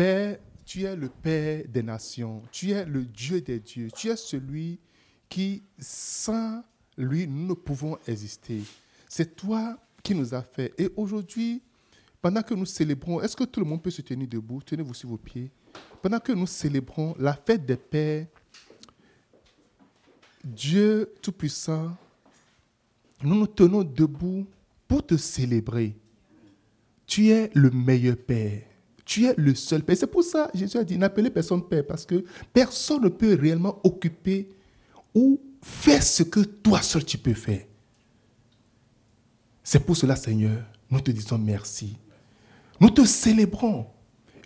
Père, tu es le Père des nations, tu es le Dieu des dieux, tu es celui qui, sans lui, nous ne pouvons exister. C'est toi qui nous as fait. Et aujourd'hui, pendant que nous célébrons, est-ce que tout le monde peut se tenir debout? Tenez-vous sur vos pieds. Pendant que nous célébrons la fête des pères, Dieu Tout-Puissant, nous nous tenons debout pour te célébrer. Tu es le meilleur Père. Tu es le seul Père. C'est pour ça Jésus a dit, n'appelez personne Père, parce que personne ne peut réellement occuper ou faire ce que toi seul tu peux faire. C'est pour cela, Seigneur, nous te disons merci. Nous te célébrons.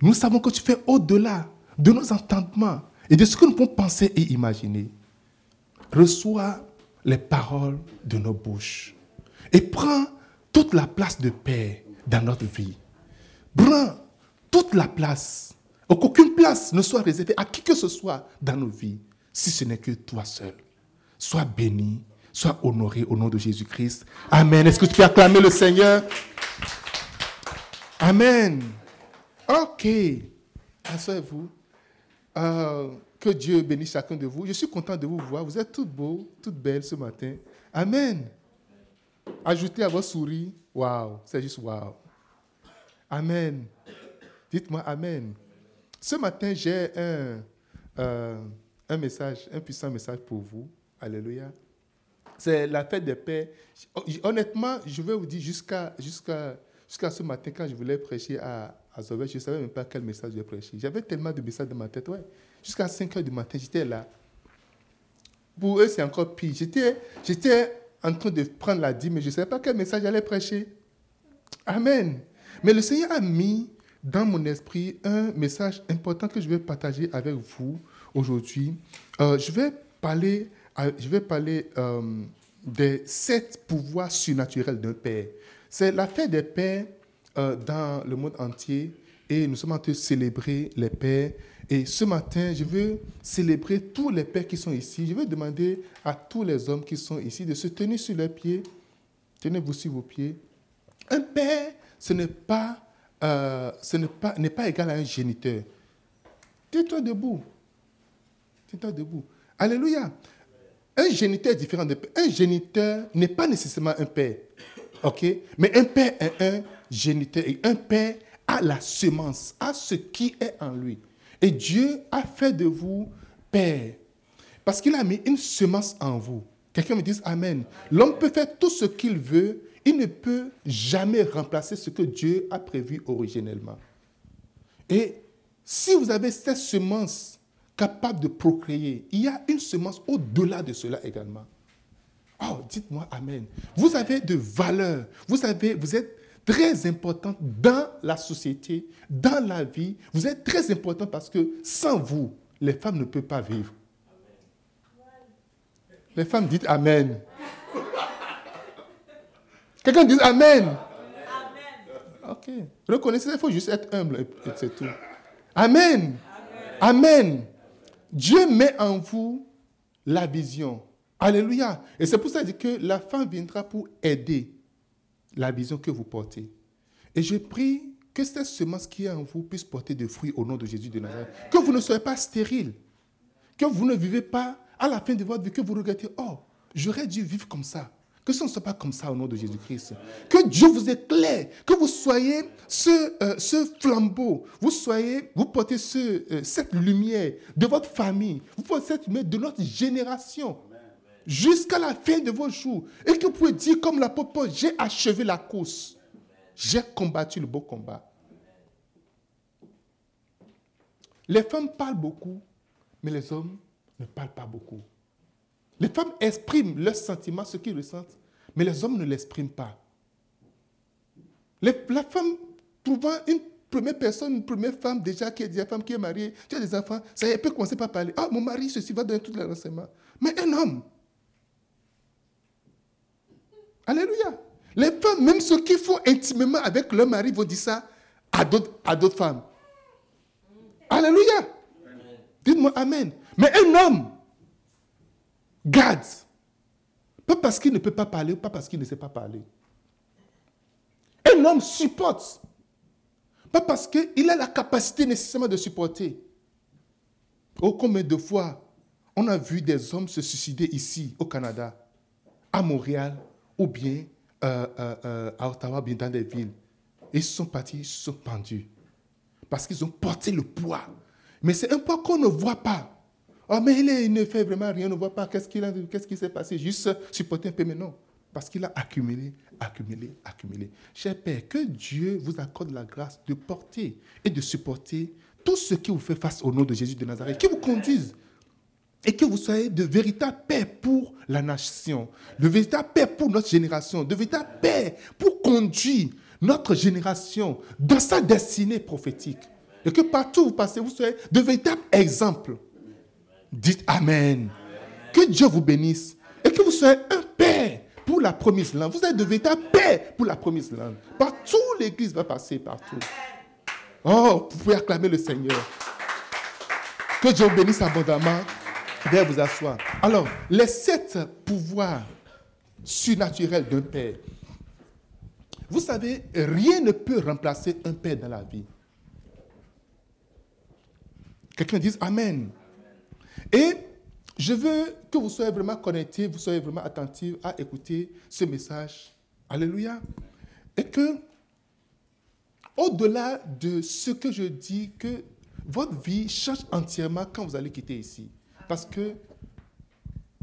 Nous savons que tu fais au-delà de nos entendements et de ce que nous pouvons penser et imaginer. Reçois les paroles de nos bouches et prends toute la place de paix dans notre vie. Prends toute la place. Qu'aucune place ne soit réservée à qui que ce soit dans nos vies, si ce n'est que toi seul. Sois béni, sois honoré au nom de Jésus-Christ. Amen. Est-ce que tu peux acclamer le Seigneur? Amen. Ok. Asseyez-vous. Euh, que Dieu bénisse chacun de vous. Je suis content de vous voir. Vous êtes toutes beaux, toutes belles ce matin. Amen. Ajoutez à vos souris. Waouh, c'est juste waouh. Amen. Dites-moi Amen. Ce matin, j'ai un, euh, un message, un puissant message pour vous. Alléluia. C'est la fête des pères. Honnêtement, je vais vous dire jusqu'à jusqu'à jusqu'à ce matin, quand je voulais prêcher à, à je ne savais même pas quel message je vais prêcher. J'avais tellement de messages dans ma tête. Ouais. Jusqu'à 5 heures du matin, j'étais là. Pour eux, c'est encore pire. J'étais, j'étais en train de prendre la dîme, mais je ne savais pas quel message j'allais prêcher. Amen. Mais le Seigneur a mis dans mon esprit un message important que je vais partager avec vous aujourd'hui. Euh, je vais parler, euh, je vais parler euh, des sept pouvoirs surnaturels d'un Père. C'est la fête des pères dans le monde entier et nous sommes en train de célébrer les pères. Et ce matin, je veux célébrer tous les pères qui sont ici. Je veux demander à tous les hommes qui sont ici de se tenir sur leurs pieds. Tenez-vous sur vos pieds. Un père, ce n'est pas, euh, ce n'est pas, n'est pas égal à un géniteur. Tiens-toi debout. Tiens-toi debout. Alléluia. Un géniteur est différent de Un géniteur n'est pas nécessairement un père. OK? Mais un père est un géniteur. Et un père a la semence, a ce qui est en lui. Et Dieu a fait de vous père. Parce qu'il a mis une semence en vous. Quelqu'un me dit Amen. L'homme peut faire tout ce qu'il veut. Il ne peut jamais remplacer ce que Dieu a prévu originellement. Et si vous avez cette semence capable de procréer, il y a une semence au-delà de cela également. Oh, dites-moi Amen. Vous avez de valeur. Vous, vous êtes très important dans la société, dans la vie. Vous êtes très important parce que sans vous, les femmes ne peuvent pas vivre. Les femmes disent Amen. Quelqu'un dit Amen. Amen. Ok. Reconnaissez, il faut juste être humble et c'est tout. Amen. Amen. Dieu met en vous la vision. Alléluia. Et c'est pour ça que la femme viendra pour aider la vision que vous portez. Et je prie que cette semence qui est en vous puisse porter des fruits au nom de Jésus de Nazareth. Que vous ne soyez pas stérile. Que vous ne vivez pas à la fin de votre vie, que vous regrettez, oh, j'aurais dû vivre comme ça. Que ce ne soit pas comme ça au nom de Jésus-Christ. Que Dieu vous éclaire. Que vous soyez ce, euh, flambeau. Vous soyez, vous portez euh, cette lumière de votre famille. Vous portez cette lumière de notre génération jusqu'à la fin de vos jours. Et que vous pouvez dire comme l'apôtre Paul, j'ai achevé la course. J'ai combattu le beau combat. Les femmes parlent beaucoup, mais les hommes ne parlent pas beaucoup. Les femmes expriment leurs sentiments, ce qu'ils ressentent, mais les hommes ne l'expriment pas. la femme trouvant une première personne, une première femme déjà qui est déjà femme qui est mariée, qui a des enfants, ça elle peut commencer par parler. Ah, mon mari, ceci va donner tout les renseignements. Mais un homme, Alléluia. Les femmes, même ceux qui font intimement avec leur mari, vont dire ça à d'autres femmes. Alléluia. Dites-moi Amen. Mais un homme garde. Pas parce qu'il ne peut pas parler, pas parce qu'il ne sait pas parler. Un homme supporte. Pas parce qu'il a la capacité nécessairement de supporter. Oh, combien de fois on a vu des hommes se suicider ici, au Canada, à Montréal, ou bien euh, euh, euh, à Ottawa, bien dans des villes. Ils sont partis, ils sont pendus. Parce qu'ils ont porté le poids. Mais c'est un poids qu'on ne voit pas. Oh, mais il, ne fait vraiment rien, on ne voit pas qu'est-ce qui s'est passé? Juste supporter un peu, mais non. Parce qu'il a accumulé, accumulé, accumulé. Cher Père, que Dieu vous accorde la grâce de porter et de supporter tout ce qui vous fait face au nom de Jésus de Nazareth, qui vous conduise et que vous soyez de véritable paix pour la nation, de véritable paix pour notre génération, de véritable paix pour conduire notre génération dans sa destinée prophétique. Et que partout où vous passez, vous soyez de véritables exemples. Dites Amen. Que Dieu vous bénisse et que vous soyez un père pour la promise land. Vous êtes de véritables paix pour la promise land. Partout, l'Église va passer, partout. Oh, vous pouvez acclamer le Seigneur. Que Dieu vous bénisse abondamment. Veuillez vous asseoir. Alors, les sept pouvoirs surnaturels d'un père. Vous savez, rien ne peut remplacer un père dans la vie. Quelqu'un dise Amen. Et je veux que vous soyez vraiment connectés, vous soyez vraiment attentifs à écouter ce message. Alléluia. Et que, au-delà de ce que je dis, que votre vie change entièrement quand vous allez quitter ici. Parce que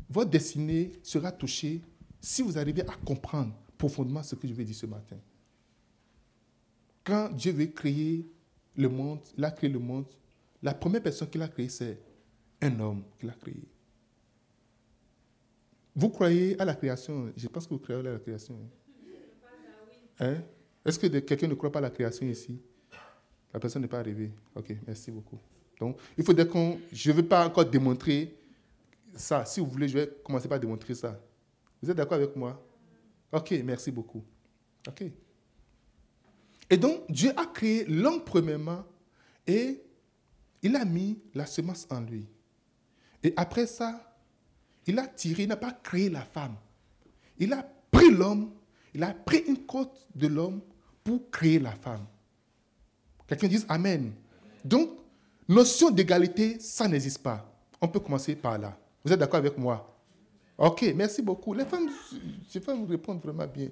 votre destinée sera touchée si vous arrivez à comprendre profondément ce que je vais dire ce matin. Quand Dieu veut créer le monde, il a créé le monde, la première personne qu'il a créée, c'est un homme qu'il a créé. Vous croyez à la création? Je pense que vous croyez à la création. Hein? Est-ce que quelqu'un ne croit pas à la création ici? La personne n'est pas arrivée. Ok, merci beaucoup. Donc, il faudrait qu'on. Je ne veux pas encore démontrer ça. Si vous voulez, je vais commencer par démontrer ça. Vous êtes d'accord avec moi? Ok, merci beaucoup. Ok. Et donc, Dieu a créé l'homme premièrement et il a mis la semence en lui. Et après ça, il a tiré, il n'a pas créé la femme. Il a pris l'homme, il a pris une côte de l'homme pour créer la femme. Quelqu'un dit Amen. Donc, Notion d'égalité, ça n'existe pas. On peut commencer par là. Vous êtes d'accord avec moi? Ok, merci beaucoup. Les femmes, vais vous répondre vraiment bien.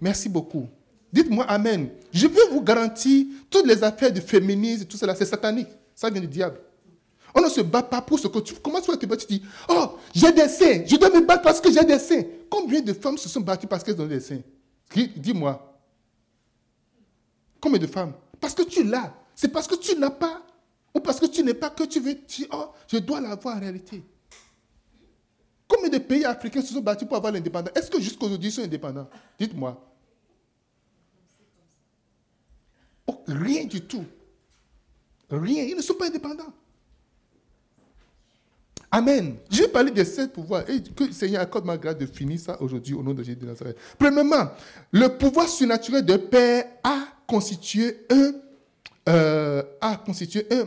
Merci beaucoup. Dites-moi Amen. Je peux vous garantir, toutes les affaires de féminisme, tout cela, c'est satanique. Ça vient du diable. On ne se bat pas pour ce que tu... Comment tu vas te battre? Tu dis, oh, j'ai des seins. Je dois me battre parce que j'ai des seins. Combien de femmes se sont battues parce qu'elles ont des seins? Dis-moi. Combien de femmes? Parce que tu l'as. C'est parce que tu n'as pas ou parce que tu n'es pas que tu veux dire, oh, je dois l'avoir en réalité. Combien de pays africains se sont battus pour avoir l'indépendance? Est-ce que jusqu'à aujourd'hui ils sont indépendants? Dites-moi. Oh, rien du tout. Rien. Ils ne sont pas indépendants. Amen. Je vais parler de sept pouvoirs et que le Seigneur accorde ma grâce de finir ça aujourd'hui au nom de Jésus de Nazareth. Premièrement, le pouvoir surnaturel de Père a constitué un euh,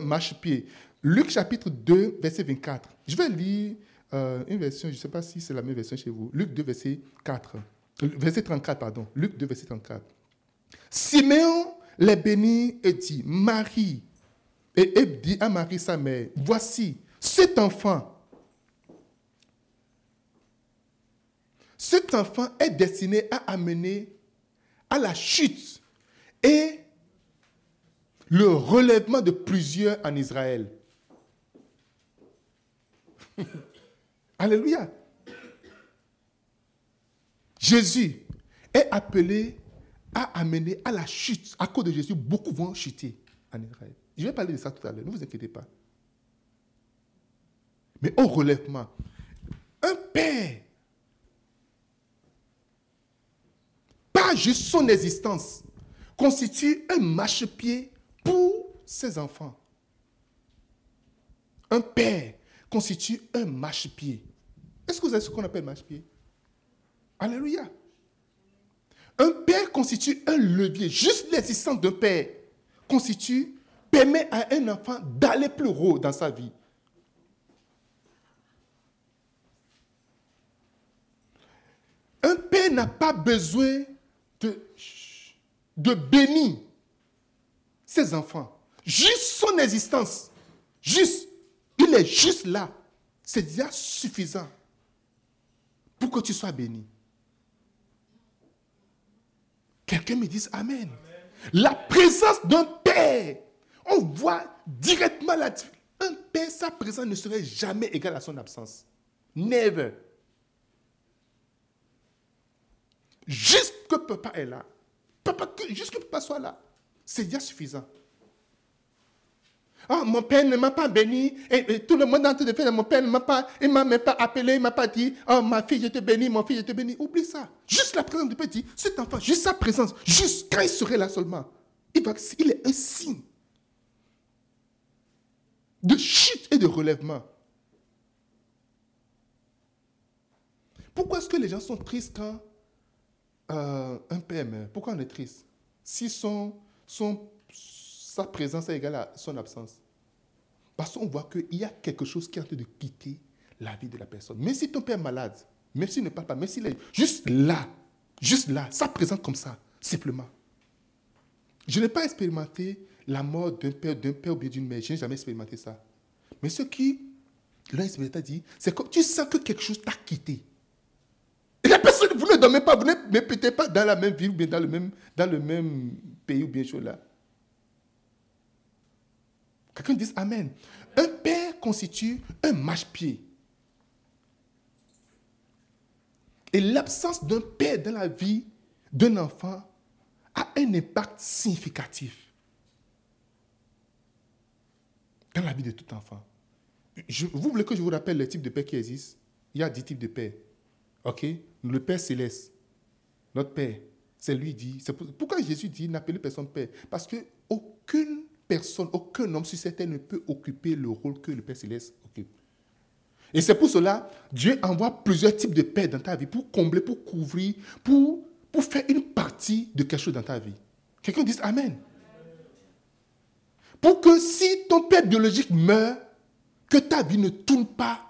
marchepied. Luc chapitre 2, verset 24. Je vais lire euh, une version, je ne sais pas si c'est la même version chez vous. Luc 2, verset 4. Verset 34, pardon. Luc 2, verset 34. Siméon les bénit et dit, Marie, et, dit à Marie sa mère, voici cet enfant. Cet enfant est destiné à amener à la chute et le relèvement de plusieurs en Israël. Alléluia. Jésus est appelé à amener à la chute. À cause de Jésus, beaucoup vont chuter en Israël. Je vais parler de ça tout à l'heure, ne vous inquiétez pas. Mais au relèvement, un père, juste son existence, constitue un marchepied pour ses enfants. Un père constitue un marchepied. Est-ce que vous savez ce qu'on appelle marchepied? Alléluia. Un père constitue un levier. Juste l'existence d'un père constitue, permet à un enfant d'aller plus haut dans sa vie. Un père n'a pas besoin de, de bénir ses enfants, juste son existence, juste, il est juste là, c'est déjà suffisant pour que tu sois béni. Quelqu'un me dise Amen. La présence d'un père, on voit directement la Un père, sa présence ne serait jamais égale à son absence. Never. Juste que papa est là. Papa, juste que papa soit là. C'est déjà suffisant. Ah, mon père ne m'a pas béni. Et, tout le monde en train de faire, mon père ne m'a pas, il m'a même pas appelé, il ne m'a pas dit, oh ma fille, je te bénis, mon fils, je te bénis. Oublie ça. Juste la présence du petit, cet enfant, juste sa présence, juste quand il serait là seulement, il, va, il est un signe de chute et de relèvement. Pourquoi est-ce que les gens sont tristes quand euh, un père meurt Pourquoi on est triste? Si son, son, sa présence est égale à son absence. Parce qu'on voit qu'il y a quelque chose qui est en train de quitter la vie de la personne. Même si ton père est malade, même s'il ne parle pas, même s'il est juste là, juste là, sa présence comme ça, simplement. Je n'ai pas expérimenté la mort d'un père, d'un père ou bien d'une mère. Je n'ai jamais expérimenté ça. Mais ce qui l'ont expérimenté dit, c'est comme tu sens que quelque chose t'a quitté. Et la personne, vous ne dormez pas, vous ne peut-être pas dans la même ville ou bien dans le même, dans le même pays ou bien chose là. Quelqu'un dit Amen. Un père constitue un marche-pied. Et l'absence d'un père dans la vie d'un enfant a un impact significatif dans la vie de tout enfant. vous voulez que je vous rappelle les types de pères qui existent Il y a dix types de pères. OK? Le Père céleste, notre Père, c'est lui dit. pourquoi Jésus dit n'appelez personne Père? Parce que aucune personne, aucun homme sur cette terre ne peut occuper le rôle que le Père céleste occupe. Et c'est pour cela, Dieu envoie plusieurs types de pères dans ta vie pour combler, pour couvrir, pour, faire une partie de quelque chose dans ta vie. Quelqu'un dit Amen. Pour que si ton père biologique meurt, que ta vie ne tourne pas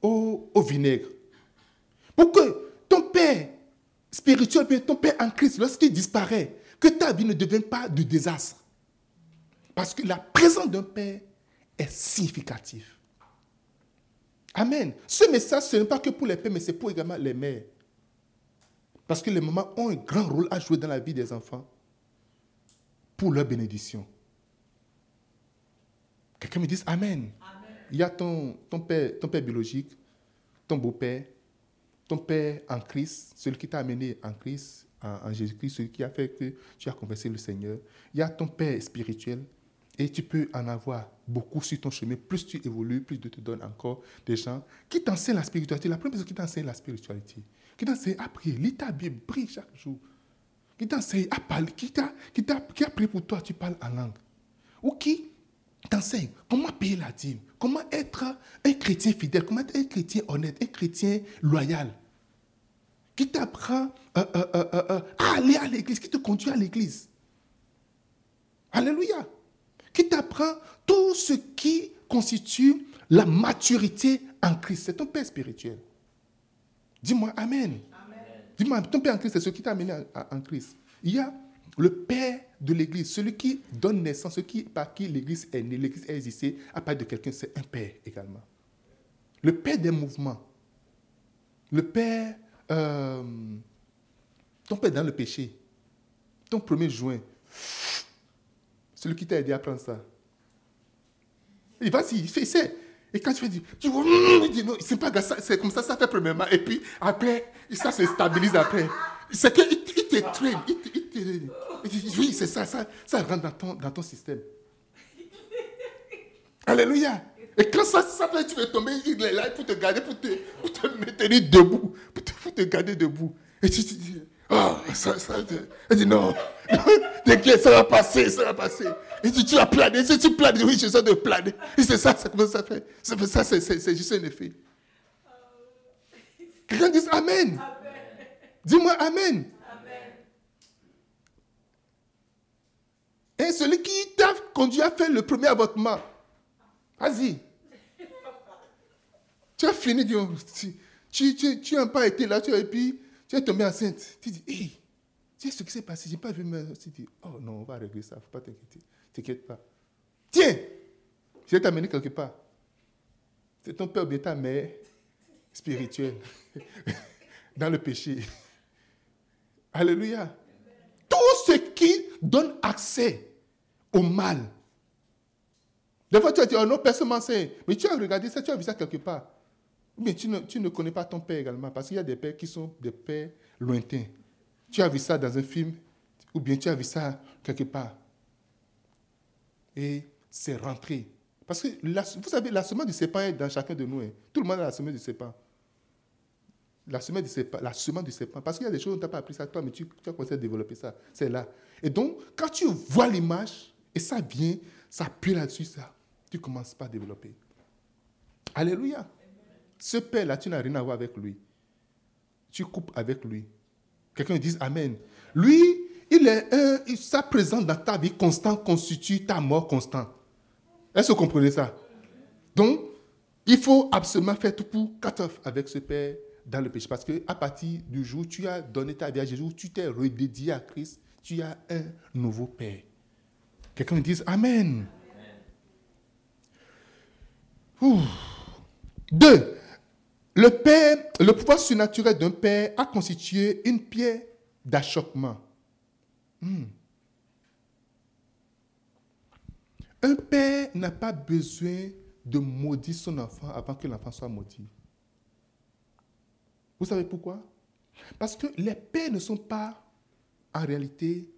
au, au vinaigre. Pour que ton père spirituel, ton père en Christ, lorsqu'il disparaît, que ta vie ne devienne pas de désastre. Parce que la présence d'un père est significative. Amen. Ce message, ce n'est pas que pour les pères, mais c'est pour également les mères. Parce que les mamans ont un grand rôle à jouer dans la vie des enfants pour leur bénédiction. Quelqu'un me dit Amen. Il y a ton, ton, père, ton père biologique, ton beau-père, ton père en Christ, celui qui t'a amené en Christ, en, Jésus-Christ, celui qui a fait que tu as conversé le Seigneur. Il y a ton père spirituel, et tu peux en avoir beaucoup sur ton chemin. Plus tu évolues, plus Dieu te donne encore des gens qui t'enseignent la spiritualité. La première personne qui t'enseigne la spiritualité, qui t'enseigne à prier, lis ta Bible, prie chaque jour, qui t'enseigne à parler, qui, a, qui, qui a prié pour toi, tu parles en langue. Ou qui t'enseigne comment payer la dîme, comment être un chrétien fidèle, comment être un chrétien honnête, un chrétien loyal? Qui t'apprend euh, euh, euh, à aller à l'église, qui te conduit à l'église? Alléluia. Qui t'apprend tout ce qui constitue la maturité en Christ? C'est ton Père spirituel. Dis-moi Amen. Dis-moi, ton Père en Christ, c'est ce qui t'a amené en Christ. Il y a le Père de l'Église, celui qui donne naissance, celui qui, par qui l'Église est née, l'Église est existée, à part de quelqu'un, c'est un Père également. Le Père des mouvements. Le Père, euh, ton Père dans le péché. Ton premier joint. Celui qui t'a aidé à prendre ça. Il va y fait, c'est. Et quand tu fais, tu vois, il dit non, c'est pas c'est comme ça, ça fait premièrement. Et puis après, ça se stabilise après. C'est qu'il il te traîne, il te, oui, c'est ça, ça, ça rentre dans ton, dans ton système. Alléluia. Et quand ça, ça fait, tu veux tomber, il est là pour te garder, pour te, pour te maintenir debout, pour te, pour te garder debout. Et tu te dis, oh, ça, ça, elle dit non, t'inquiète, ça va passer, ça va passer. Et tu, tu vas planer, si tu planes, oui, je sens de planer. Et c'est ça, c'est comme ça fait. C'est ça, c'est juste un effet. Quelqu'un dit Amen. Amen. Dis-moi Amen. Et celui qui t'a conduit à faire le premier avortement, vas-y. Tu as fini, tu, tu, tu, n'as pas été là, tu, et puis tu es tombé enceinte. Tu dis, hé, tu sais ce qui s'est passé, je n'ai pas vu ma... Tu dis, oh non, on va régler ça, il ne faut pas t'inquiéter. T'inquiète pas. Tiens, je vais t'amener quelque part. C'est ton père ou bien ta mère spirituelle dans le péché. Alléluia. Donne accès au mal. Des fois, tu as dit, oh non, personne m'enseigne. Mais tu as regardé ça, tu as vu ça quelque part. Mais tu ne, tu ne connais pas ton père également, parce qu'il y a des pères qui sont des pères lointains. Tu as vu ça dans un film, ou bien tu as vu ça quelque part. Et c'est rentré. Parce que vous savez, la semence du serpent est dans chacun de nous. Hein. Tout le monde a la semence du serpent. La semence du serpent. Parce qu'il y a des choses, on t'a pas appris ça toi, mais tu, as commencé à développer ça. C'est là. Et donc, quand tu vois l'image, et ça vient, ça appuie là-dessus, ça, tu commences pas à développer. Alléluia. Ce père-là, tu n'as rien à voir avec lui. Tu coupes avec lui. Quelqu'un dit Amen. Lui, il est un, sa présence dans ta vie constante constitue ta mort constante. Est-ce que vous comprenez ça? Donc, il faut absolument faire tout pour cut off avec ce père dans le péché. Parce qu'à partir du jour où tu as donné ta vie à Jésus, tu t'es redédié à Christ, tu as un nouveau père. Quelqu'un dit Amen. Deux, le père, le pouvoir surnaturel d'un père a constitué une pierre d'achoppement. Hmm. Un père n'a pas besoin de maudire son enfant avant que l'enfant soit maudit. Vous savez pourquoi? Parce que les pères ne sont pas en réalité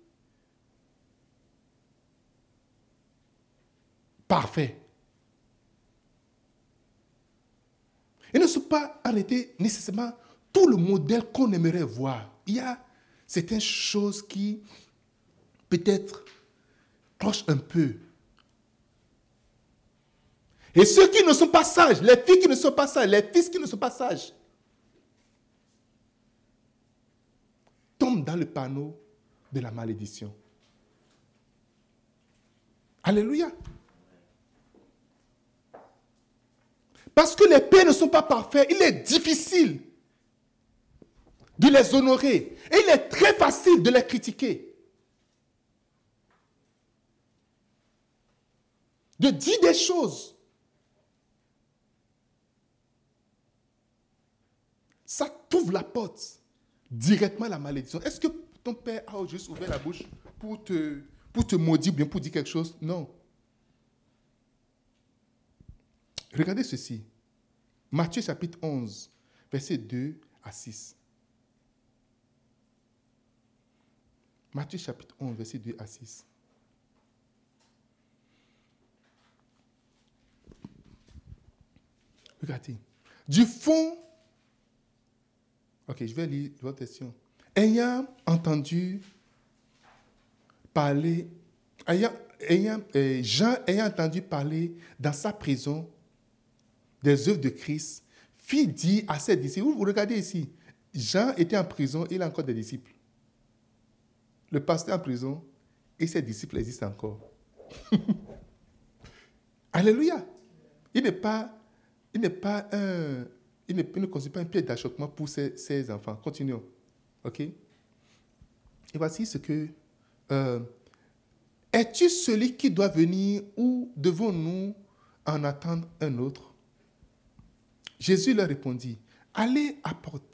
parfaits. Ils ne sont pas en réalité nécessairement tout le modèle qu'on aimerait voir. Il y a certaines choses qui peut-être clochent un peu et ceux qui ne sont pas sages, les filles qui ne sont pas sages, les fils qui ne sont pas sages, dans le panneau de la malédiction. Alléluia. Parce que les pères ne sont pas parfaits, il est difficile de les honorer. Et il est très facile de les critiquer. De dire des choses ça t'ouvre la porte directement la malédiction. Est-ce que ton père a juste ouvert la bouche pour te, pour te maudire bien pour dire quelque chose? Non. Regardez ceci. Matthieu chapitre 11, versets 2 à 6. Matthieu chapitre 11, verset 2 à 6. Regardez. Du fond Ok, je vais lire votre question. Ayant entendu parler, ayant, ayant, euh, Jean ayant entendu parler dans sa prison des œuvres de Christ, fit dire à ses disciples, vous regardez ici, Jean était en prison, il a encore des disciples. Le pasteur en prison et ses disciples existent encore. Alléluia. Il n'est pas, il n'est pas un, il ne, constitue pas un pied d'achoppement pour ses, enfants. Continuons. OK? Et voici ce que... Euh, es-tu celui qui doit venir ou devons-nous en attendre un autre? Jésus leur répondit, allez,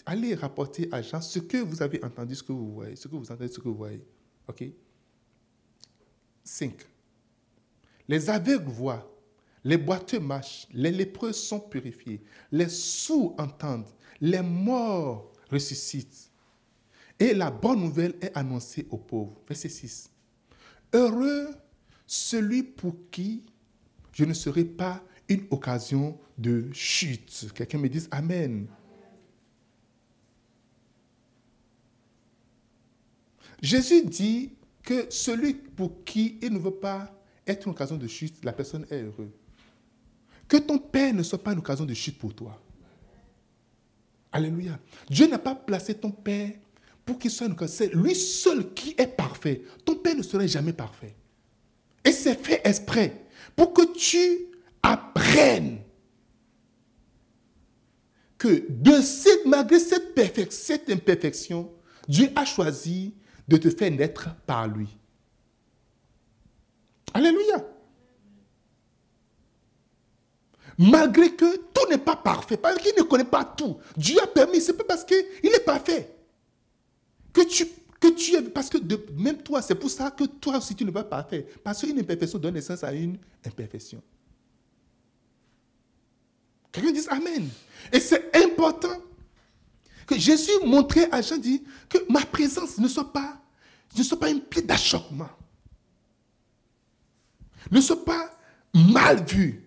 allez rapporter à Jean ce que vous avez entendu, ce que vous voyez, ce que vous entendez, ce que vous voyez. OK? 5. Les aveugles voient, les boiteux marchent, les lépreux sont purifiés, les sourds entendent, les morts ressuscitent. Et la bonne nouvelle est annoncée aux pauvres. Verset 6. Heureux celui pour qui je ne serai pas une occasion de chute. Quelqu'un me dise Amen. Jésus dit que celui pour qui il ne veut pas être une occasion de chute, la personne est heureuse. Que ton père ne soit pas une occasion de chute pour toi. Alléluia. Dieu n'a pas placé ton père pour qu'il soit une occasion. C'est lui seul qui est parfait. Ton père ne serait jamais parfait. Et c'est fait exprès pour que tu apprennes que malgré cette, cette imperfection, Dieu a choisi de te faire naître par lui. Alléluia. Malgré que tout n'est pas parfait, parce qu'il ne connaît pas tout. Dieu a permis, c'est pas parce qu'il est parfait. Que tu, que tu es, parce que même toi, c'est pour ça que toi aussi tu n'es pas parfait. Parce qu'une imperfection donne naissance à une imperfection. Quelqu'un dit Amen. Et c'est important que Jésus montrait à Jean dit que ma présence ne soit pas, ne soit pas une plaie d'achoppement. Ne soit pas mal vue.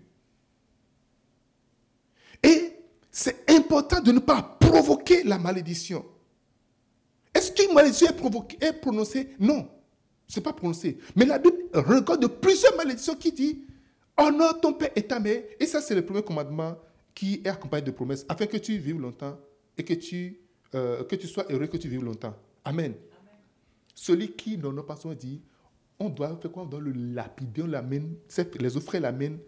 Et c'est important de ne pas provoquer la malédiction. Est-ce qu'une malédiction est, est prononcée? Non. Ce n'est pas prononcé. Mais la Bible regarde plusieurs malédictions qui dit Honore ton père et ta mère. Et ça, c'est le premier commandement qui est accompagné de promesses, afin que tu vives longtemps et que tu, euh, que tu sois heureux, que tu vives longtemps. Amen. Celui qui n'honore pas son dit on doit faire quoi? On doit le lapider, on l'amène, les offres l'amènent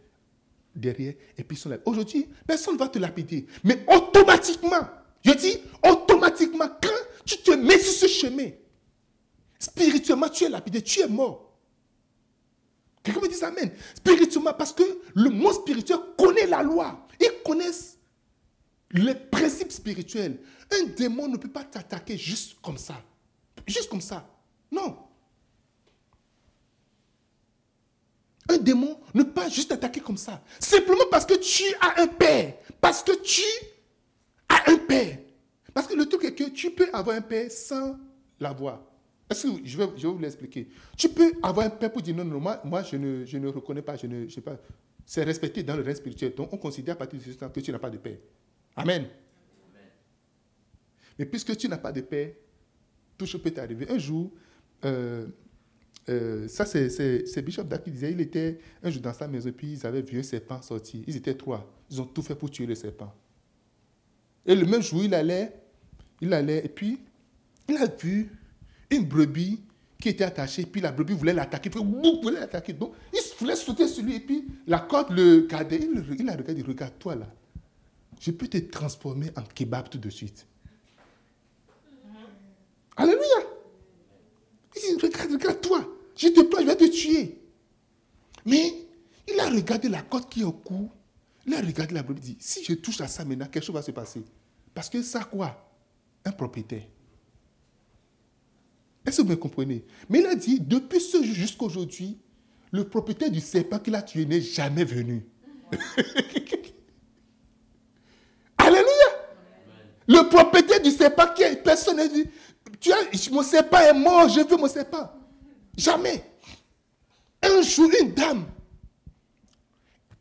derrière et puis ils sont. Aujourd'hui, personne ne va te lapider. Mais automatiquement, je dis automatiquement, quand tu te mets sur ce chemin, spirituellement, tu es lapidé, tu es mort. Quelqu'un me dit Amen. Spirituellement, parce que le monde spirituel connaît la loi. Ils connaissent les principes spirituels. Un démon ne peut pas t'attaquer juste comme ça. Juste comme ça. Non. Un démon ne peut pas juste t'attaquer comme ça. Simplement parce que tu as un père. Parce que tu as un père. Parce que le truc est que tu peux avoir un père sans l'avoir. Est-ce que je vais, je vais vous l'expliquer? Tu peux avoir un père pour dire non, non, moi, moi je, ne, je ne reconnais pas, je ne sais pas. C'est respecté dans le règne spirituel. Donc on considère à partir de ce temps que tu n'as pas de père. Amen. Mais puisque tu n'as pas de père, tout ce peut t'arriver. Un jour, euh, euh, ça c'est Bishop Dak qui disait, il était un jour dans sa maison, puis ils avaient vu un serpent sortir. Ils étaient trois. Ils ont tout fait pour tuer le serpent. Et le même jour, il allait il allait, et puis, il a vu une brebis qui était attachée, puis la brebis voulait l'attaquer, puis voulait l'attaquer. Donc, il voulait sauter sur lui, et puis la corde le gardait. Il, il a regardé, regarde-toi là. Je peux te transformer en kebab tout de suite. Alléluia. Il dit, regarde, regarde-toi. Je te plains, je vais te tuer. Mais il a regardé la corde qui est au cou. Il a regardé la brebis, il dit, si je touche à ça maintenant, quelque chose va se passer. Parce que ça quoi? Un propriétaire. Est-ce que vous me comprenez? Mais il a dit, depuis ce jour jusqu'à aujourd'hui, le propriétaire du serpent qu'il a tué n'est jamais venu. Alléluia. Le propriétaire du serpent qui personne dit, tu as, mon serpent est mort, je veux mon serpent. Jamais. Un jour, une dame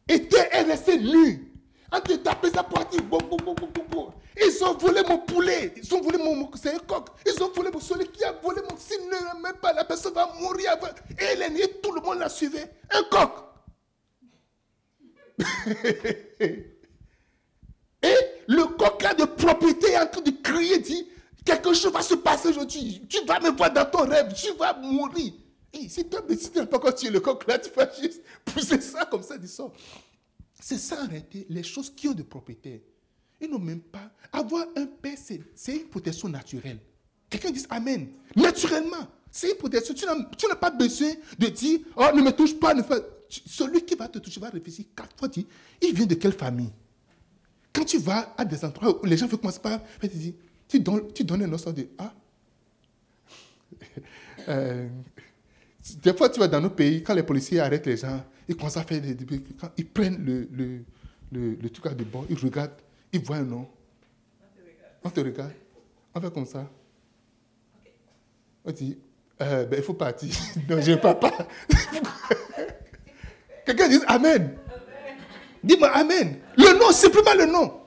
était restée nue. En te taper sa partie, ils ont volé mon poulet. Ils ont volé mon. C'est un coq. Ils ont volé mon soleil qui a volé mon. S'il ne même pas, la personne va mourir avant. Et elle est tout le monde la suivait. Un coq. et le coq a de propriété est en train de crier, dit quelque chose va se passer aujourd'hui. Tu vas me voir dans ton rêve. Tu vas mourir. Et si tu n'as pas continué le coq là, tu vas juste pousser ça comme ça, dis ça. C'est ça en réalité, les choses qui ont de propriété. Ils n'ont même pas. Avoir un père, c'est une protection naturelle. Quelqu'un dit Amen. Naturellement, c'est une protection. Tu n'as pas besoin de dire Oh, ne me touche pas. Ne Celui qui va te toucher va réfléchir quatre fois. il vient de quelle famille? Quand tu vas à des endroits où les gens vont commencer par. Tu donnes, tu donnes un de Ah. Euh, des fois, tu vas dans nos pays, quand les policiers arrêtent les gens, ils commencent à faire des. Quand ils prennent le, le, le, truc à de bord, ils regardent il voit un nom. On te regarde. On fait comme ça. On dit, euh, ben, il faut partir. non, je ne pars pas. Quelqu'un dit Amen. Dis-moi Amen. Le nom, simplement le nom.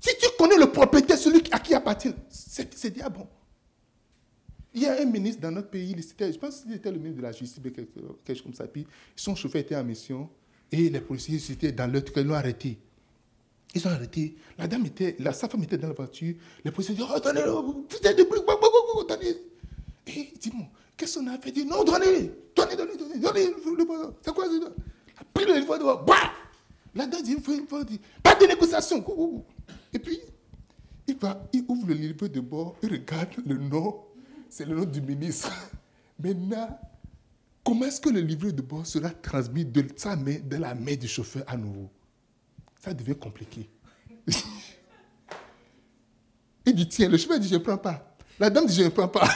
Si tu connais le propriétaire, celui à qui appartient, c'est déjà bon. Il y a un ministre dans notre pays, je pense qu'il était le ministre de la Justice, quelque, chose comme ça. Puis son chauffeur était en mission et les policiers étaient dans leur truc, ils l'ont arrêté. Ils ont arrêté. La dame était, la, sa femme était dans la voiture. Les policiers disent, oh, donnez-le, putain de bruit, donnez. Et il dit, qu'est-ce qu'on a fait? Il dit, non, donnez, donnez, donnez, donnez, donnez, c'est quoi ça? Il a pris le livre de bah La dame dit, il pas de négociation. Et puis, il va, il ouvre le livre de bord, il regarde le nom, c'est le nom du ministre. Maintenant, comment est-ce que le livret de bord sera transmis de sa main, de la main du chauffeur à nouveau? Ça devient compliqué. Il dit, tiens, le chauffeur dit, je ne prends pas. La dame dit, je ne prends pas.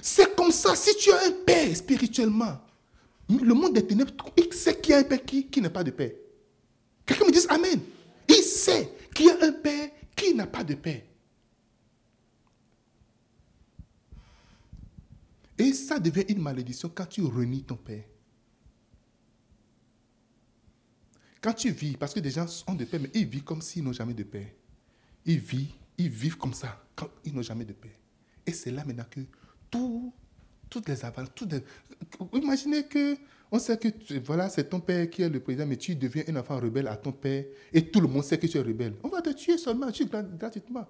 C'est comme ça, si tu as un père spirituellement, le monde des ténèbres, il sait qu'il y a un père qui, n'a pas de père. Quelqu'un me dit Amen. Il sait qu'il y a un père qui n'a pas de père. Et ça devient une malédiction quand tu renies ton père. Quand tu vis, parce que des gens ont de père, mais ils vivent comme s'ils n'ont jamais de père. Ils vivent, ils vivent comme ça, quand ils n'ont jamais de père. Et c'est là maintenant que tout, toutes les avances, imaginez que on sait que voilà, c'est ton père qui est le président, mais tu deviens un enfant rebelle à ton père et tout le monde sait que tu es rebelle. On va te tuer seulement, tu gratuitement.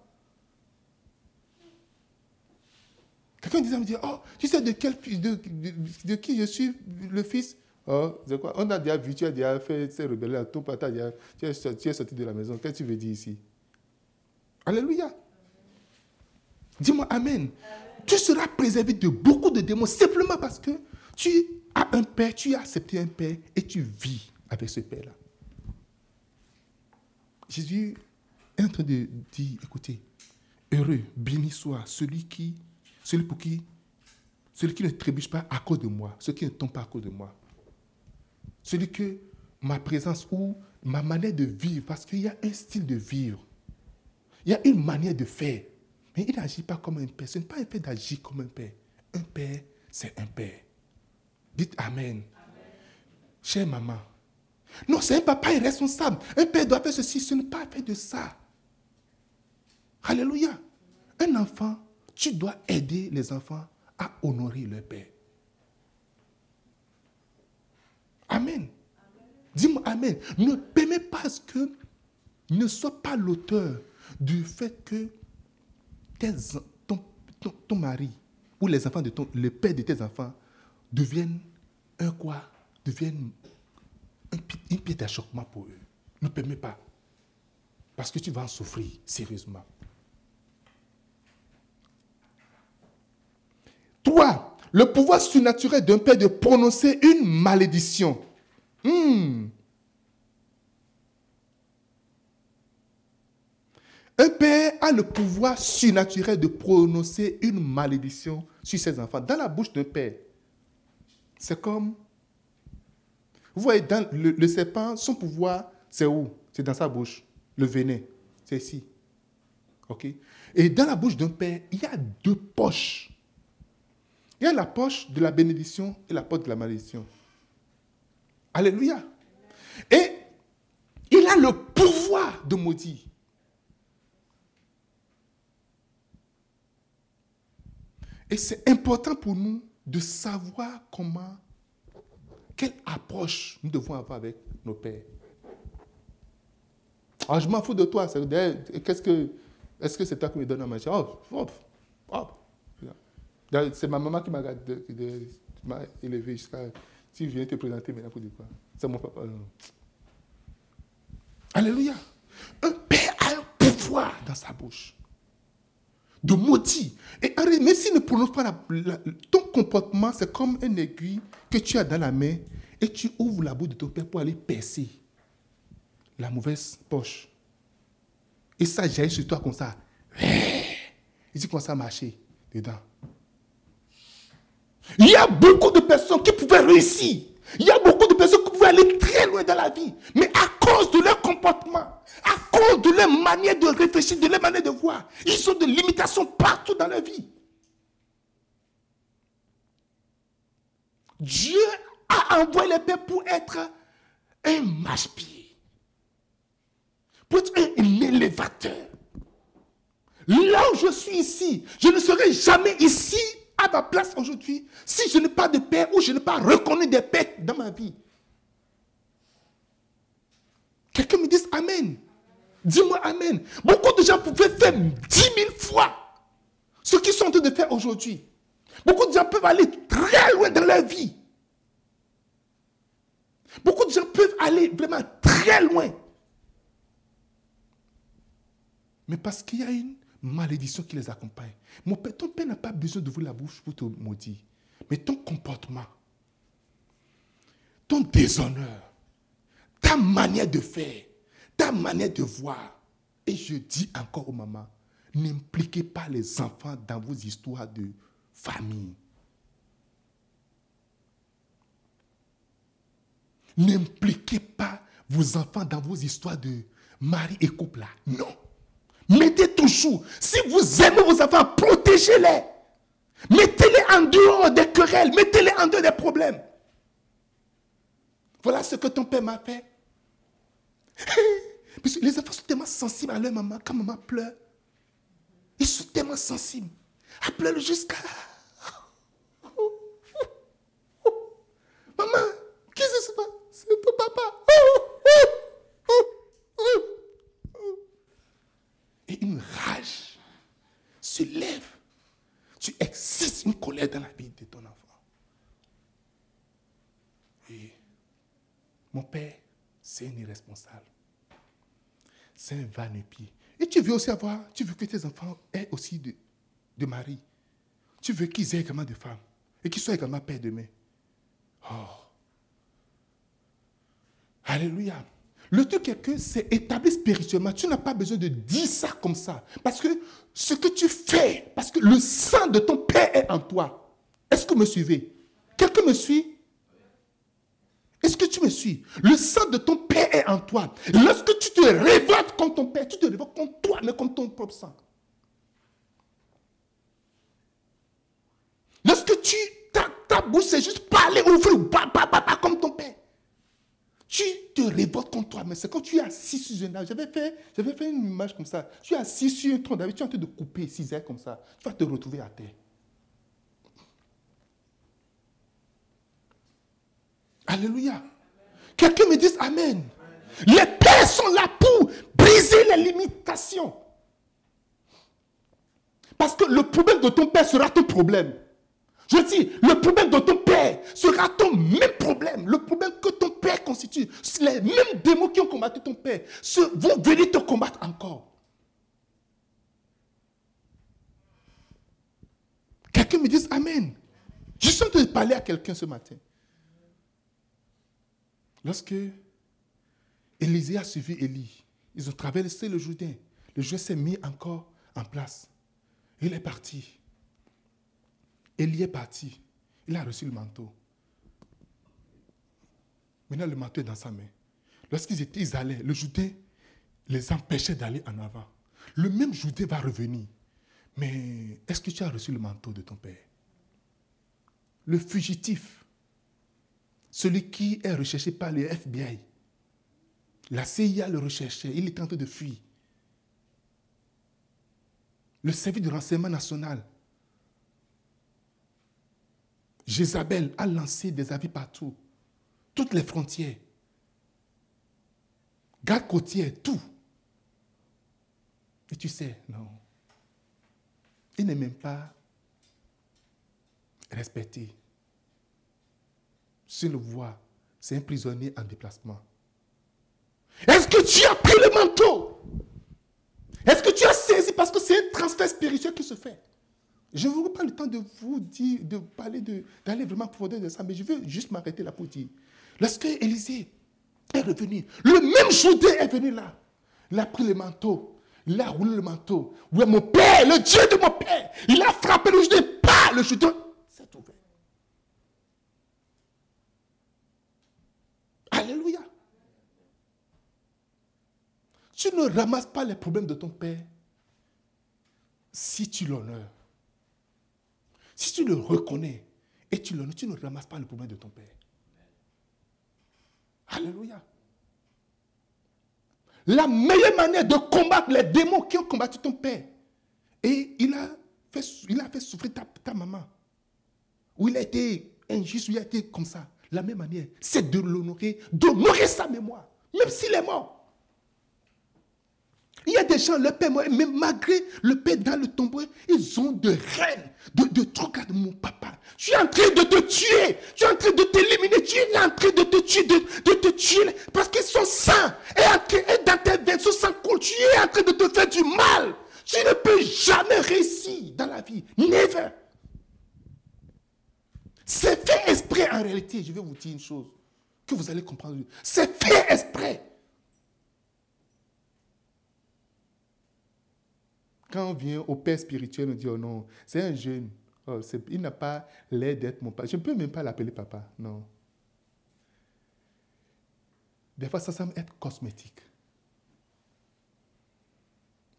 Quelqu'un disait, me dit, oh, tu sais de, quel, de, de, qui je suis le fils? Oh, c'est quoi? On a déjà vu, tu as déjà fait ces rebelles ton père, tu, es, tu es sorti de la maison. Qu'est-ce que tu veux dire ici? Alléluia. Dis-moi Amen tu seras préservé de beaucoup de démons simplement parce que tu as un père, tu as accepté un père et tu vis avec ce père-là. Jésus est en train de dire, écoutez, heureux, béni soit celui qui, celui pour qui, celui qui ne trébuche pas à cause de moi, celui qui ne tombe pas à cause de moi. Celui que ma présence ou ma manière de vivre, parce qu'il y a un style de vivre, il y a une manière de faire mais il n'agit pas comme un père. Ce n'est pas un père d'agir comme un père. Un père, c'est un père. Dites Amen. Chère maman. Non, c'est un papa irresponsable. Un père doit faire ceci. Ce n'est pas fait de ça. Alléluia. Un enfant, tu dois aider les enfants à honorer leur père. Amen. Dis-moi Amen. Ne permets pas que ne sois pas l'auteur du fait que ton, mari ou les enfants de ton, le père de tes enfants deviennent un quoi? Deviennent une pied d'achoppement pour eux. Ne permets pas. Parce que tu vas en souffrir sérieusement. Toi, le pouvoir surnaturel d'un père de prononcer une malédiction. Hmm. Un père a le pouvoir surnaturel de prononcer une malédiction sur ses enfants. Dans la bouche d'un père, c'est comme... Vous voyez, dans le, serpent, son pouvoir, c'est où? C'est dans sa bouche. Le venin, c'est ici. OK? Et dans la bouche d'un père, il y a deux poches. Il y a la poche de la bénédiction et la poche de la malédiction. Alléluia. Et il a le pouvoir de maudire. Et c'est important pour nous de savoir comment, quelle approche nous devons avoir avec nos pères. Ah, je m'en fous de toi. Qu'est-ce que, est-ce que c'est toi qui me donne à manger? Oh, oh, oh. C'est ma maman qui m'a élevé jusqu'à. Si je viens te présenter maintenant pour quoi C'est mon papa. Alléluia. Un père a un pouvoir dans sa bouche de maudit. Et même s'il ne prononce pas ton comportement, c'est comme une aiguille que tu as dans la main et tu ouvres la bouche de ton père pour aller percer la mauvaise poche. Et ça jaillit sur toi comme ça. Et tu commences à marcher dedans. Il y a beaucoup de personnes qui pouvaient réussir. Il y a beaucoup de personnes qui pouvaient aller très loin dans la vie. Mais à cause de leur comportement, à cause de leur manière de réfléchir, de leur manière de voir. Ils ont des limitations partout dans leur vie. Dieu a envoyé les pères pour être un marche-pied, pour être un, élévateur. Là où je suis ici, je ne serai jamais ici à ma place aujourd'hui si je n'ai pas de père ou je n'ai pas reconnu des pères dans ma vie. Quelqu'un me dise Amen. Dis-moi Amen. Beaucoup de gens pouvaient faire dix mille fois ce qu'ils sont en train de faire aujourd'hui. Beaucoup de gens peuvent aller très loin dans leur vie. Beaucoup de gens peuvent aller vraiment très loin. Mais parce qu'il y a une malédiction qui les accompagne. Mon père, ton père n'a pas besoin d'ouvrir la bouche pour te maudire. Mais ton comportement, ton déshonneur, ta manière de faire, ta manière de voir. Et je dis encore aux mamans, n'impliquez pas les enfants dans vos histoires de famille. N'impliquez pas vos enfants dans vos histoires de mari et couple. Non. Mettez toujours, si vous aimez vos enfants, protégez-les. Mettez-les en dehors des querelles, mettez-les en dehors des problèmes. Voilà ce que ton père m'a fait. les enfants sont tellement sensibles à leur maman. Quand maman pleure, ils sont tellement sensibles. Elle pleure jusqu'à... Maman, qu'est-ce qui se passe? C'est ton papa. une rage se lève. Tu excites une colère dans la vie de ton enfant. Et mon père, c'est un irresponsable. C'est un van Et tu veux aussi avoir, tu veux que tes enfants aient aussi de, de mari. Tu veux qu'ils aient également de femmes. Et qu'ils soient également père demain. Oh. Alléluia. Le truc est c'est établi spirituellement. Tu n'as pas besoin de dire ça comme ça. Parce que ce que tu fais, parce que le sang de ton Père est en toi. Est-ce que vous me suivez? Quelqu'un me suit? Est-ce que tu me suis? Le sang de ton Père est en toi. Lorsque tu te révoltes contre ton Père, tu te révoltes contre toi, mais contre ton propre sang. Lorsque tu, ta bouche, c'est juste parler, ouvrir, comme ton Père tu te révoltes Mais c'est quand tu es assis sur un arbre. J'avais fait, j'avais fait une image comme ça. Tu es assis sur un tronc d'arbre, tu es en train de couper six ailes comme ça. Tu vas te retrouver à terre. Alléluia. Quelqu'un me dise Amen. Les pères sont là pour briser les limitations. Parce que le problème de ton père sera ton problème. Je dis, le problème de ton père sera ton même problème. Le problème que ton père constitue. Les mêmes démons qui ont combattu ton père vont venir te combattre encore. Quelqu'un me dise Amen. Je suis en train de parler à quelqu'un ce matin. Lorsque Élisée a suivi Élie, ils ont traversé le Jourdain. Le Jourdain s'est mis encore en place. Il est parti. Élie est parti. Il a reçu le manteau. Maintenant, le manteau est dans sa main. Lorsqu'ils étaient, ils allaient. Le Judée les empêchait d'aller en avant. Le même Judée va revenir. Mais est-ce que tu as reçu le manteau de ton père? Le fugitif, celui qui est recherché par les FBI, la CIA le recherchait, il est en train de fuir. Le service de renseignement national Jézabel a lancé des avis partout. Toutes les frontières. Garde côtière, tout. Et tu sais, non. Il n'est même pas respecté. Si le voit, c'est un prisonnier en déplacement. Est-ce que tu as pris le manteau? Est-ce que tu as saisi? Parce que c'est un transfert spirituel qui se fait. Je ne veux pas le temps de vous dire, de parler, d'aller vraiment profondeur de ça, mais je veux juste m'arrêter là pour dire. Lorsque Élisée est revenu, le même Judée est venu là. Il a pris le manteau, il a roulé le manteau. Oui, mon père, le Dieu de mon père, il a frappé le Judée, pas le Judée s'est ouvert. Alléluia. Tu ne ramasses pas les problèmes de ton père si tu l'honores. Si tu le reconnais et tu, le, tu ne ramasses pas le problème de ton père. Alléluia. La meilleure manière de combattre les démons qui ont combattu ton père, et il a fait, il a fait souffrir ta, ta maman, ou il a été injuste, ou il a été comme ça, la même manière, c'est de l'honorer, d'honorer sa mémoire, même s'il est mort. Il y a des gens, le père, mais malgré le père dans le tombeau, ils ont de rêves, de, de trucs à mon papa. Je suis en train de te tuer, je suis en train de t'éliminer, tu es en train de te tuer, parce que son sang est, en train, est dans tes veines, tu es en train de te faire du mal. Tu ne peux jamais réussir dans la vie, never. C'est fait exprès en réalité, je vais vous dire une chose que vous allez comprendre. C'est fait exprès. Quand on vient au père spirituel, on dit, oh non, c'est un jeune. Oh, il n'a pas l'air d'être mon papa. Je ne peux même pas l'appeler papa. Non. Des fois, ça semble être cosmétique.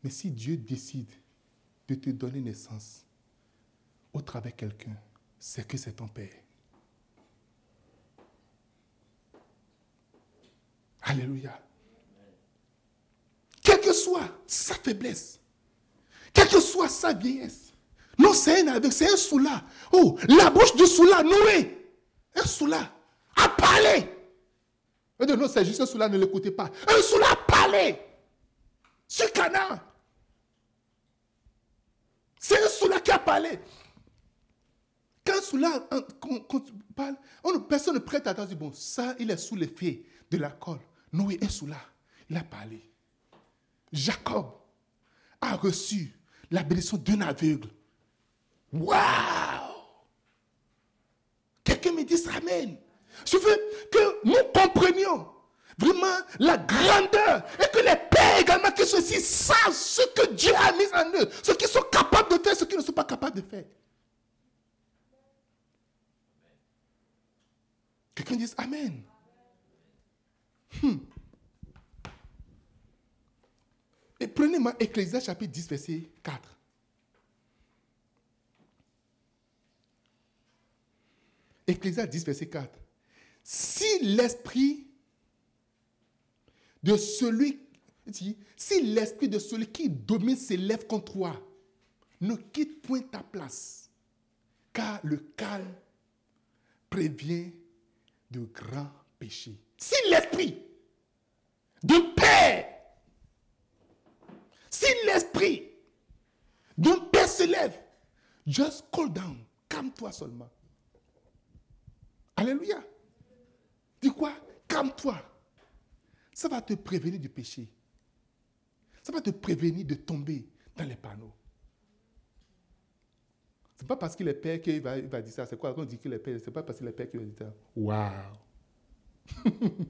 Mais si Dieu décide de te donner naissance au travers de quelqu'un, c'est que c'est ton Père. Alléluia. Quelle que soit sa faiblesse, quelle que soit sa vieillesse, non, c'est un avec, c'est un soula. Oh, la bouche du soula, Noé, un soula, a parlé. Non, c'est juste un soula, ne l'écoutez pas. Un soula a parlé sur Canaan. C'est un soula qui a parlé. Quand soula, quand, parles, personne ne prête attention. Bon, ça, il est sous l'effet de la colle. Noé est soula. Il a parlé. Jacob a reçu la bénédiction d'un aveugle. Waouh! Quelqu'un me dit Amen. Je veux que nous comprenions vraiment la grandeur et que les pères également que ceux-ci savent ce que Dieu a mis en eux, ce qu'ils sont capables de faire, ce qu'ils ne sont pas capables de faire. Quelqu'un dit Amen. Hmm. Et prenez-moi Ecclésias chapitre 10, verset 4. Ecclésias 10, verset 4. Si l'esprit de celui, si l'esprit de celui qui domine s'élève contre toi, ne quitte point ta place, car le calme prévient de grands péchés. Si l'esprit de paix, si l'esprit d'un père s'élève, just call down, calme-toi seulement. Alléluia. Dis quoi? Calme-toi. Ça va te prévenir du péché. Ça va te prévenir de tomber dans les panneaux. Ce n'est pas parce qu'il est père qu'il va, va, dire ça. C'est quoi quand on dit qu'il est père Ce n'est pas parce qu'il est père qu'il va dire ça. Wow.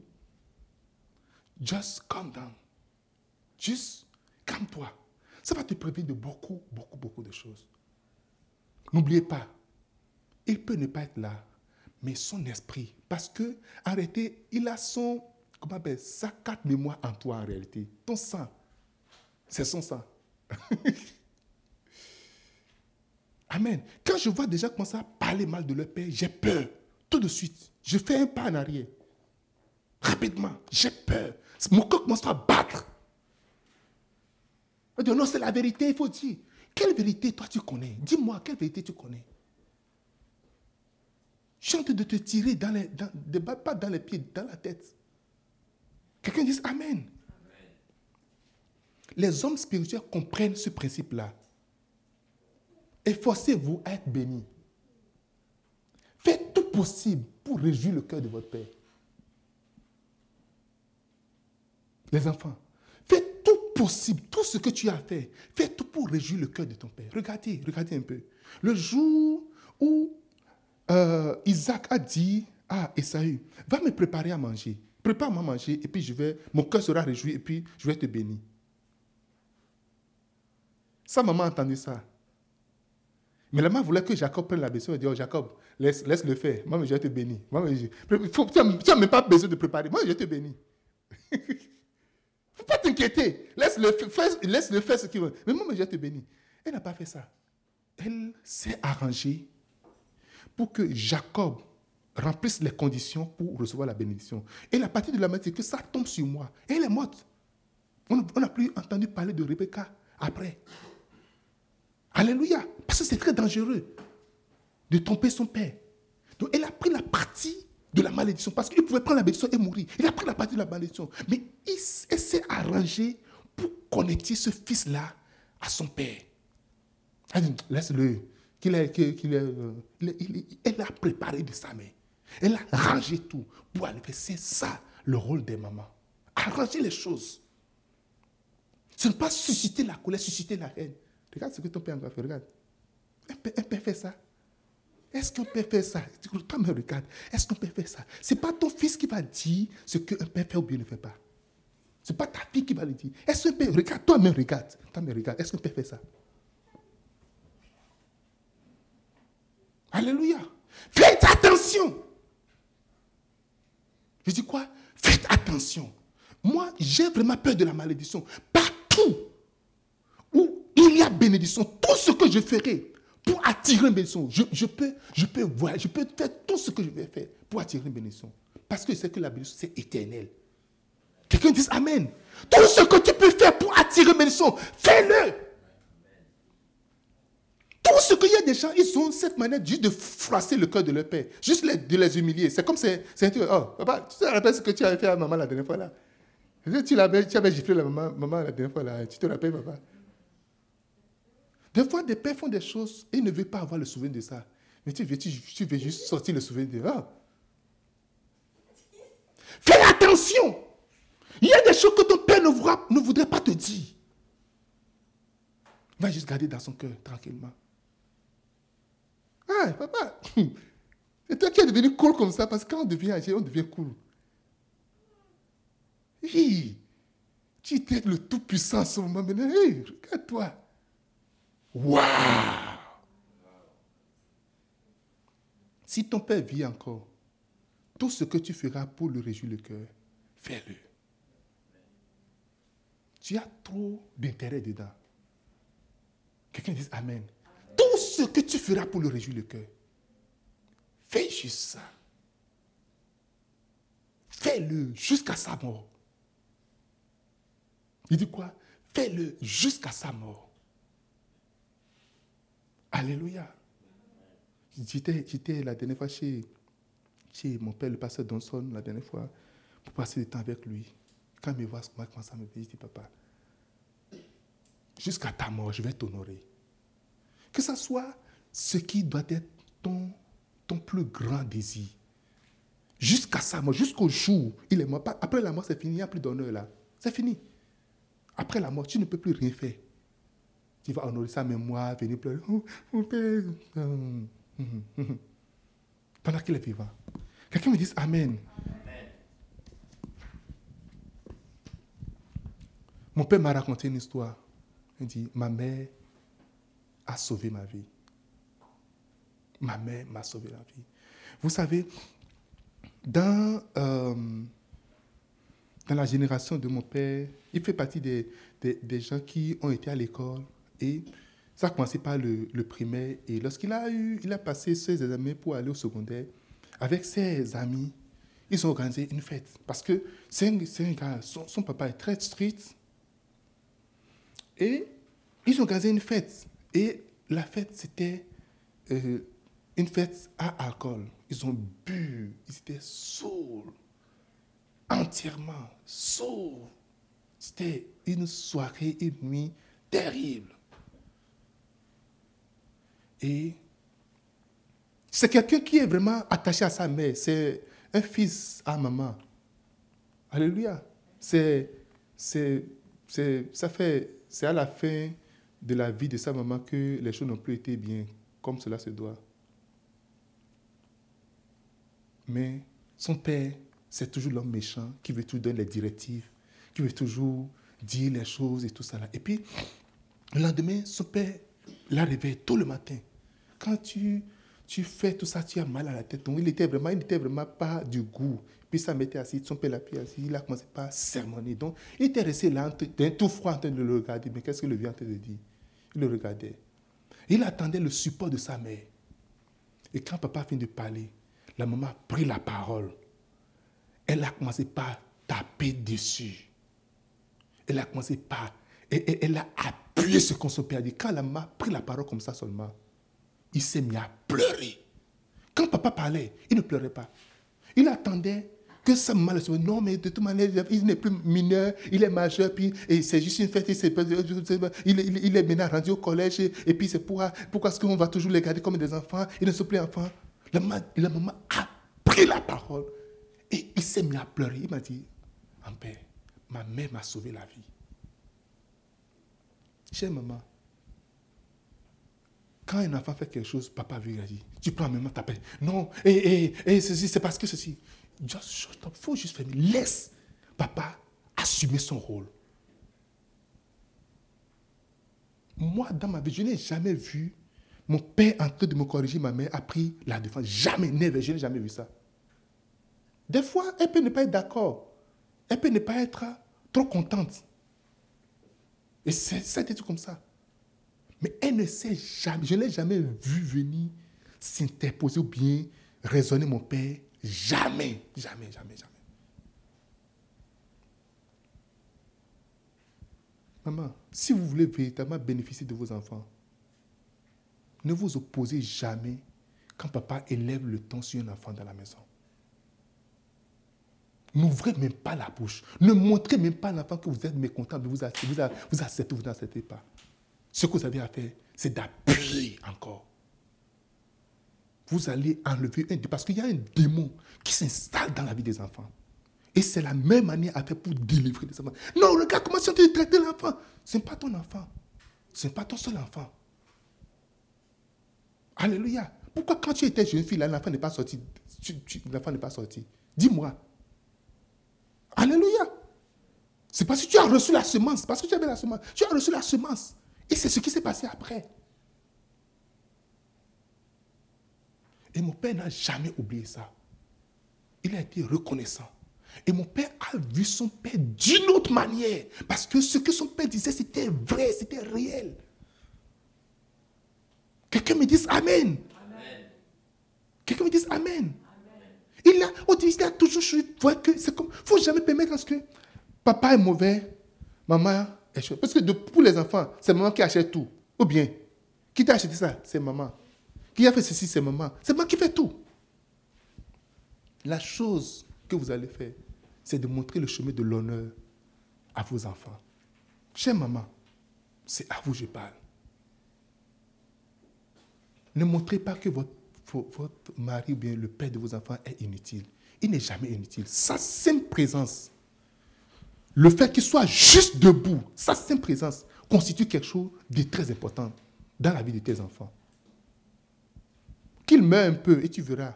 Just calm down. Juste calme-toi. Ça va te prévenir de beaucoup, beaucoup, beaucoup de choses. N'oubliez pas, il peut ne pas être là mais son esprit. Parce que, arrêtez, il a son, comment sa carte mémoire en toi en réalité. Ton sang. C'est son sang. Amen. Quand je vois déjà commencer à parler mal de leur père, j'ai peur. Tout de suite. Je fais un pas en arrière. Rapidement. J'ai peur. Mon corps commence à battre. Je dis, non, c'est la vérité, il faut dire. Quelle vérité toi tu connais? Dis-moi, quelle vérité tu connais? Chante de te tirer dans les, dans, pas dans les pieds, dans la tête. Quelqu'un dit Amen. Les hommes spirituels comprennent ce principe-là. Efforcez-vous à être bénis. Faites tout possible pour réjouir le cœur de votre Père. Les enfants, possible, tout ce que tu as fait, fais tout pour réjouir le cœur de ton Père. Regardez, regardez un peu. Le jour où euh, Isaac a dit à Esaü, va me préparer à manger. Prépare-moi à manger et puis je vais, mon cœur sera réjoui et puis je vais te bénir. Sa maman a entendu ça. Mais la maman voulait que Jacob prenne la décision et dit, oh Jacob, laisse, laisse le faire. Moi, je vais te bénir. Tu n'as même pas besoin de préparer. Moi, je vais te bénir. Faut pas t'inquiéter. Laisse-le faire, laisse faire ce qu'il veut. Mais moi, je te bénir. Elle n'a pas fait ça. Elle s'est arrangée pour que Jacob remplisse les conditions pour recevoir la bénédiction. Et la partie de la c'est que ça tombe sur moi. Et elle est morte. On n'a plus entendu parler de Rebecca après. Alléluia. Parce que c'est très dangereux de tromper son père. Donc elle a pris la partie de la malédiction parce qu'il pouvait prendre la bénédiction et mourir. Il a pris la partie de la malédiction. Mais il, s'est arrangé pour connecter ce fils-là à son père. Laisse-le euh, elle a préparé de sa main. Elle a rangé tout pour faire. C'est ça le rôle des mamans. Arranger les choses. Ce n'est pas susciter la colère, susciter la haine. Regarde ce que ton père a fait. Regarde. Un père, fait ça. Est-ce qu'un père fait ça? Toi, me regarde. Est-ce qu'un père fait ça? Ce n'est pas ton fils qui va dire ce qu'un père fait ou bien ne fait pas. Ce n'est pas ta fille qui va le dire. Est-ce qu'un père, regarde, toi, me regarde. Toi, me regarde. Est-ce qu'un père fait ça? Alléluia. Faites attention. Je dis quoi? Faites attention. Moi, j'ai vraiment peur de la malédiction. Partout où il y a bénédiction, tout ce que je ferai pour attirer une bénédiction, je, peux, je, peux je peux faire tout ce que je vais faire pour attirer une bénédiction. Parce que c'est que la bénédiction, c'est éternel. Quelqu'un dit Amen. Tout ce que tu peux faire pour attirer une bénédiction, fais-le. Tout ce qu'il y a des gens, ils ont cette manière juste de froisser le cœur de leur père, juste de les humilier. C'est comme c'est, oh, papa, tu te rappelles ce que tu avais fait à maman la dernière fois là? Tu, tu avais giflé la maman, maman la dernière fois là, tu te rappelles papa? Des fois, des pères font des choses et ils ne veulent pas avoir le souvenir de ça. Mais tu veux, tu, veux juste sortir le souvenir de ça. Fais attention. Il y a des choses que ton père ne voudra, ne voudrait pas te dire. Va juste garder dans son cœur tranquillement. Ah, papa, c'est toi qui es devenu cool comme ça, parce que quand on devient âgé, on devient cool. Hi, tu étais le tout-puissant en ce moment, maintenant, hey, regarde-toi. Waouh! Si ton père vit encore, tout ce que tu feras pour le réjouir le cœur, fais-le. Tu as trop d'intérêt dedans. Quelqu'un dit Amen tout ce que tu feras pour le réjouir le cœur, fais juste ça. Fais-le jusqu'à sa mort. Il dit quoi? Fais-le jusqu'à sa mort. Alléluia. J'étais la dernière fois chez, chez mon père, le pasteur Donson, la dernière fois, pour passer du temps avec lui. Quand il me voit, comment ça me dit, papa, jusqu'à ta mort, je vais t'honorer. Que ce soit ce qui doit être ton, ton plus grand désir. Jusqu'à sa mort, jusqu'au jour, il est mort. Après la mort, c'est fini, il n'y a plus d'honneur là. C'est fini. Après la mort, tu ne peux plus rien faire. Tu vas honorer sa mémoire, venir pleurer. Oh, mon père. Hum, hum, hum, Pendant qu'il est vivant. Quelqu'un me dise Amen. Mon père m'a raconté une histoire. Il dit, ma mère a sauvé ma vie. Ma mère m'a sauvé la vie. Vous savez, dans, euh, dans la génération de mon père, il fait partie des, des, gens qui ont été à l'école et ça a commencé par le, primaire. Et lorsqu'il a, eu, il a passé ses examens pour aller au secondaire, avec ses amis, ils ont organisé une fête. Parce que c'est un, gars, son, papa est très strict. Et ils ont organisé une fête. Et la fête, c'était euh, une fête à alcool. Ils ont bu, ils étaient sourds, entièrement sourds. C'était une soirée, une nuit terrible. Et c'est quelqu'un qui est vraiment attaché à sa mère. C'est un fils à maman. Alléluia. C'est, ça fait, c'est à la fin de la vie de sa maman que les choses n'ont plus été bien comme cela se doit. Mais son père, c'est toujours l'homme méchant qui veut toujours donner les directives, qui veut toujours dire les choses et tout ça. Et puis, le lendemain, son père l'a réveillé tôt le matin. Quand tu, tu fais tout ça, tu as mal à la tête. Donc, il n'était vraiment, n'était vraiment pas du goût. Puis ça mettait assis, son père l'a pris assis, il a commencé par sermonner. Donc, il était resté là, tout froid en train de le regarder. Mais qu'est-ce que le vieux en train de dire? Il le regardait. Il attendait le support de sa mère. Et quand papa finit de parler, la maman a pris la parole. Elle a commencé par taper dessus. Elle a commencé par... Et, elle a appuyé ce qu'on son père. Quand la maman a pris la parole comme ça seulement, il s'est mis à pleurer. Quand papa parlait, il ne pleurait pas. Il attendait que ça mal Non, mais de toute manière, il n'est plus mineur, il est majeur, puis et c'est juste une fête, il, il, il, est maintenant rendu au collège, et, puis c'est pourquoi, pourquoi est-ce qu'on va toujours les garder comme des enfants? Ils ne sont plus enfants. La, la maman a pris la parole et il s'est mis à pleurer. Il m'a dit, en père, ma mère m'a sauvé la vie. Chère maman, quand un enfant fait quelque chose, papa veut dire, tu prends même t'appelles. Non, et, ceci, c'est parce que ceci. Just faut juste fermer. Laisse papa assumer son rôle. Moi, dans ma vie, je n'ai jamais vu mon père en train de me corriger, ma mère a pris la défense. Jamais, never, je n'ai jamais vu ça. Des fois, elle peut ne pas être d'accord. Elle peut ne pas être trop contente. Et c'est tout comme ça. Mais elle ne sait jamais, je ne l'ai jamais vu venir s'interposer ou bien raisonner mon père. Jamais, jamais, jamais, jamais. Maman, si vous voulez véritablement bénéficier de vos enfants, ne vous opposez jamais quand papa élève le ton sur un enfant dans la maison. N'ouvrez même pas la bouche. Ne montrez même pas à l'enfant que vous êtes mécontent, mais vous acceptez, vous acceptez, vous n'acceptez pas. Ce que vous avez à faire, c'est d'appuyer encore. Vous allez enlever un parce qu'il y a un démon qui s'installe dans la vie des enfants. Et c'est la même manière à faire pour délivrer les enfants. Non, regarde comment tu traiter l'enfant? Ce n'est pas ton enfant. Ce n'est pas ton seul enfant. Alléluia. Pourquoi quand tu étais jeune fille, l'enfant n'est pas sorti? L'enfant n'est pas sorti. Dis-moi. Alléluia. C'est parce que tu as reçu la semence. Parce que tu avais la semence. Tu as reçu la semence. Et c'est ce qui s'est passé après. Et mon père n'a jamais oublié ça. Il a été reconnaissant. Et mon père a vu son père d'une autre manière. Parce que ce que son père disait, c'était vrai, c'était réel. Quelqu'un me dise Amen. Quelqu'un me dise Amen. Il a, il a toujours choisi. que c'est comme. Il ne faut jamais permettre à ce que papa est mauvais, maman. Parce que pour les enfants, c'est maman qui achète tout. Ou bien, qui t'a acheté ça? C'est maman. Qui a fait ceci? C'est maman. C'est maman qui fait tout. La chose que vous allez faire, c'est de montrer le chemin de l'honneur à vos enfants. Chère maman, c'est à vous que je parle. Ne montrez pas que votre, votre mari ou bien le père de vos enfants est inutile. Il n'est jamais inutile. Sa simple présence, le fait qu'il soit juste debout, sa simple présence constitue quelque chose de très important dans la vie de tes enfants. Qu'il meure un peu et tu verras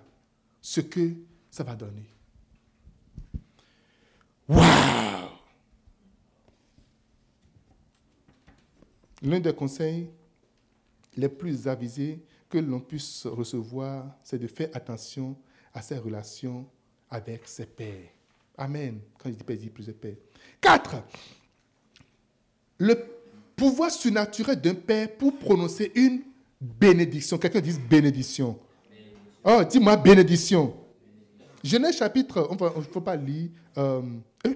ce que ça va donner. Waouh L'un des conseils les plus avisés que l'on puisse recevoir, c'est de faire attention à ses relations avec ses pères. Amen. Quand je dis père, je dis plusieurs pères. Quatre, le pouvoir surnaturel d'un père pour prononcer une bénédiction. Quelqu'un dit bénédiction. Oh, dis-moi bénédiction. Genèse chapitre, on ne faut pas lire, euh,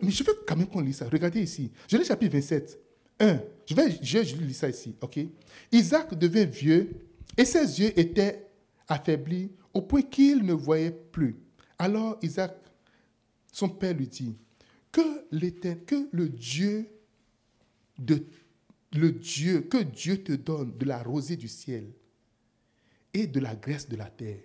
mais je veux quand même qu'on lise ça. Regardez ici. Genèse chapitre 27. 1. Je vais, je, je lis ça ici. OK? Isaac devint vieux et ses yeux étaient affaiblis au point qu'il ne voyait plus. Alors Isaac, son père, lui dit, que, que le Dieu de le Dieu, que Dieu te donne de la rosée du ciel et de la graisse de la terre.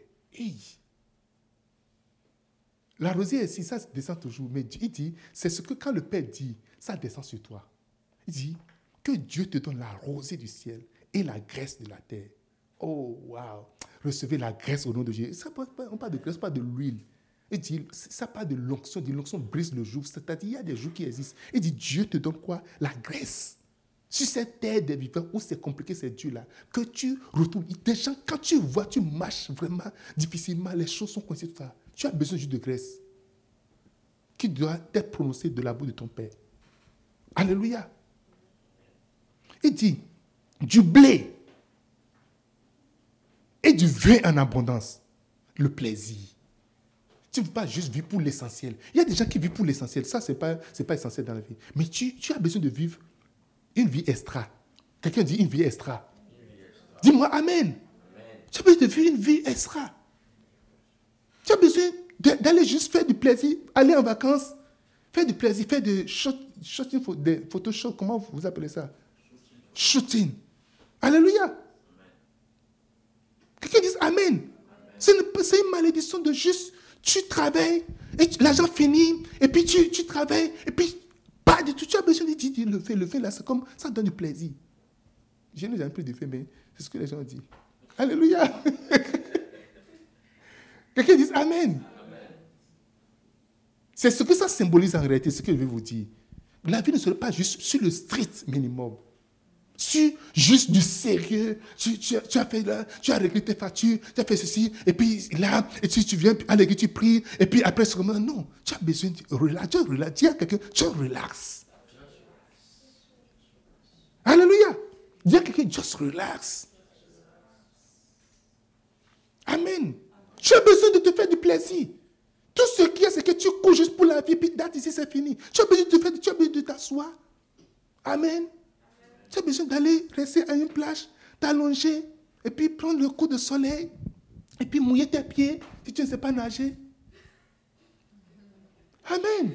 La rosée ici, ça descend toujours, mais il dit, c'est ce que quand le Père dit, ça descend sur toi. Il dit, que Dieu te donne la rosée du ciel et la graisse de la terre. Oh, wow. Recevez la graisse au nom de Jésus. On parle de graisse, pas de l'huile. Il dit, ça pas de l'onction. dit, l'onction brise le jour. C'est-à-dire, il y a des jours qui existent. Il dit, Dieu te donne quoi? La graisse. Sur cette terre des vivants où c'est compliqué, c'est Dieu-là, que tu retrouves. Des gens, quand tu vois, tu marches vraiment difficilement, les choses sont coincées, tout ça. Tu as besoin juste de graisse qui doit être prononcée de la bouche de ton Père. Alléluia. Il dit, du blé et du vin en abondance. Le plaisir. Tu ne veux pas juste vivre pour l'essentiel. Il y a des gens qui vivent pour l'essentiel. Ça, ce n'est pas, pas essentiel dans la vie. Mais tu, as besoin de vivre une vie extra. Quelqu'un dit une vie extra. Dis-moi Amen. Tu as besoin de vivre une vie extra. Tu as besoin d'aller juste faire du plaisir, aller en vacances, faire du plaisir, faire du shooting, des Photoshop, comment vous appelez ça? Shooting. Alléluia. Quelqu'un dit Amen. C'est une, malédiction de juste, tu travailles, et l'argent finit, et puis tu, tu, travailles, et puis pas du tout. Tu as besoin de dire, le fait, le fait là, c'est comme ça donne du plaisir. Je n'ai jamais plus de fait, mais c'est ce que les gens disent. Alléluia. Quelqu'un dit Amen. C'est ce que ça symbolise en réalité, ce que je vais vous dire. La vie ne serait pas juste sur le strict minimum. Sur juste du sérieux. Tu, as fait là, tu as réglé tes factures, tu as fait ceci, et puis là, et tu, tu viens à l'église, tu pries, et puis après, c'est comme non, tu as besoin de relaxer. Tu à quelqu'un, tu relaxes. Alléluia. Dis à quelqu'un, just relax. Amen. Tu as besoin de te faire du plaisir. Tout ce qu'il y a, c'est que tu cours juste pour la vie, puis date ici, c'est fini. Tu as besoin de te faire, tu as besoin de t'asseoir. Amen. Tu as besoin d'aller rester à une plage, t'allonger, et puis prendre le coup de soleil, et puis mouiller tes pieds si tu ne sais pas nager. Amen.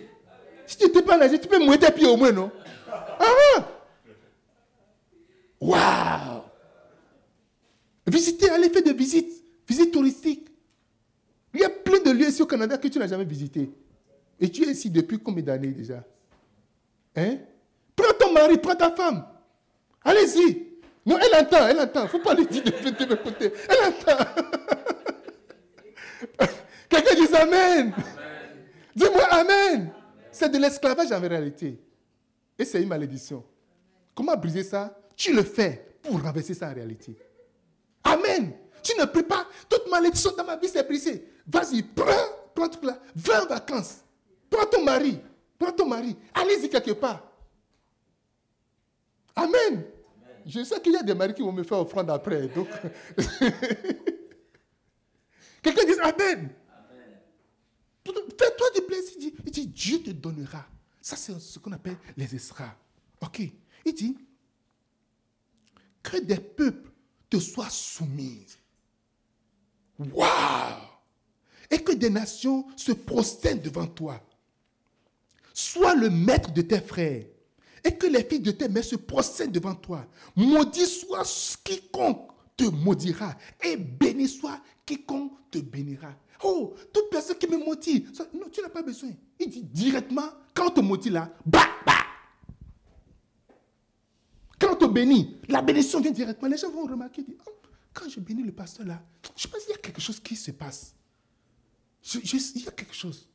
Si tu ne sais pas nager, tu peux mouiller tes pieds au moins, non? Ah Waouh Visiter, aller faire des visites, visites touristiques. Il y a plein de lieux ici au Canada que tu n'as jamais visité. Et tu es ici depuis combien d'années déjà? Hein? Prends ton mari, prends ta femme. Allez-y. Non, elle entend, elle entend. Faut pas lui dire de, de côté. Elle entend. Quelqu'un dit Amen. Dis-moi Amen. C'est de l'esclavage en réalité. Et c'est une malédiction. Comment briser ça? Tu le fais pour renverser ça en réalité. Amen. Tu ne pries pas. Toute malédiction dans ma vie, c'est brisé. Vas-y, prends, prends tout là. Va en vacances. Prends ton mari. Prends ton mari. Allez-y quelque part. Amen. Je sais qu'il y a des maris qui vont me faire offrande après. Donc... Quelqu'un dit Amen. Fais-toi du plaisir. Il dit, Dieu te donnera. Ça, c'est ce qu'on appelle les esras. OK. Il dit que des peuples te soient soumis. Waouh Et que des nations se prosternent devant toi. Sois le maître de tes frères et que les filles de tes mères se procèdent devant toi. Maudit soit quiconque te maudira et béni soit quiconque te bénira. Oh, toute personne qui me maudit, non, tu n'as pas besoin. Il dit directement, quand on te maudit là, bah, bah. Quand on te bénit, la bénédiction vient directement. Les gens vont remarquer, oh, quand je bénis le pasteur là, je pense qu'il y a quelque chose qui se passe. il y a quelque chose.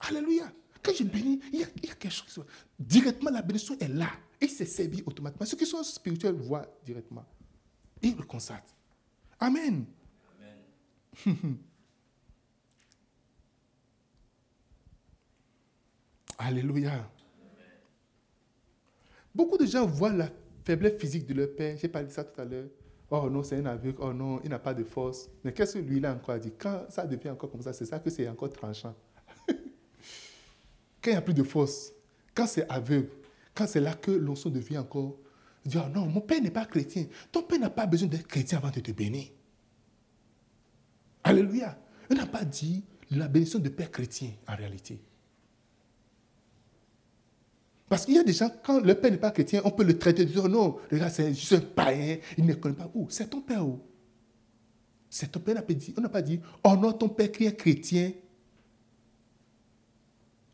Alléluia. Quand je bénis, il y, a, quelque chose. Directement, la bénédiction est là. Et c'est servi automatiquement. Ceux qui sont spirituels voient directement. Ils le constatent. Amen. Alléluia. Beaucoup de gens voient la faiblesse physique de leur père. J'ai parlé de ça tout à l'heure. Oh non, c'est un aveugle. Oh non, il n'a pas de force. Mais qu'est-ce que lui, il a encore dit Quand ça devient encore comme ça, c'est ça que c'est encore tranchant. Quand il n'y a plus de force, quand c'est aveugle, quand c'est là que l'onction devient encore, dire oh non, mon père n'est pas chrétien. Ton père n'a pas besoin d'être chrétien avant de te bénir. Alléluia. Il n'a pas dit la bénédiction de père chrétien en réalité. Parce qu'il y a des gens, quand le père n'est pas chrétien, on peut le traiter de dire oh non, regarde, c'est juste un païen, il ne connaît pas où? C'est ton père où? C'est ton père, on n'a pas dit, non, ton père qui est chrétien,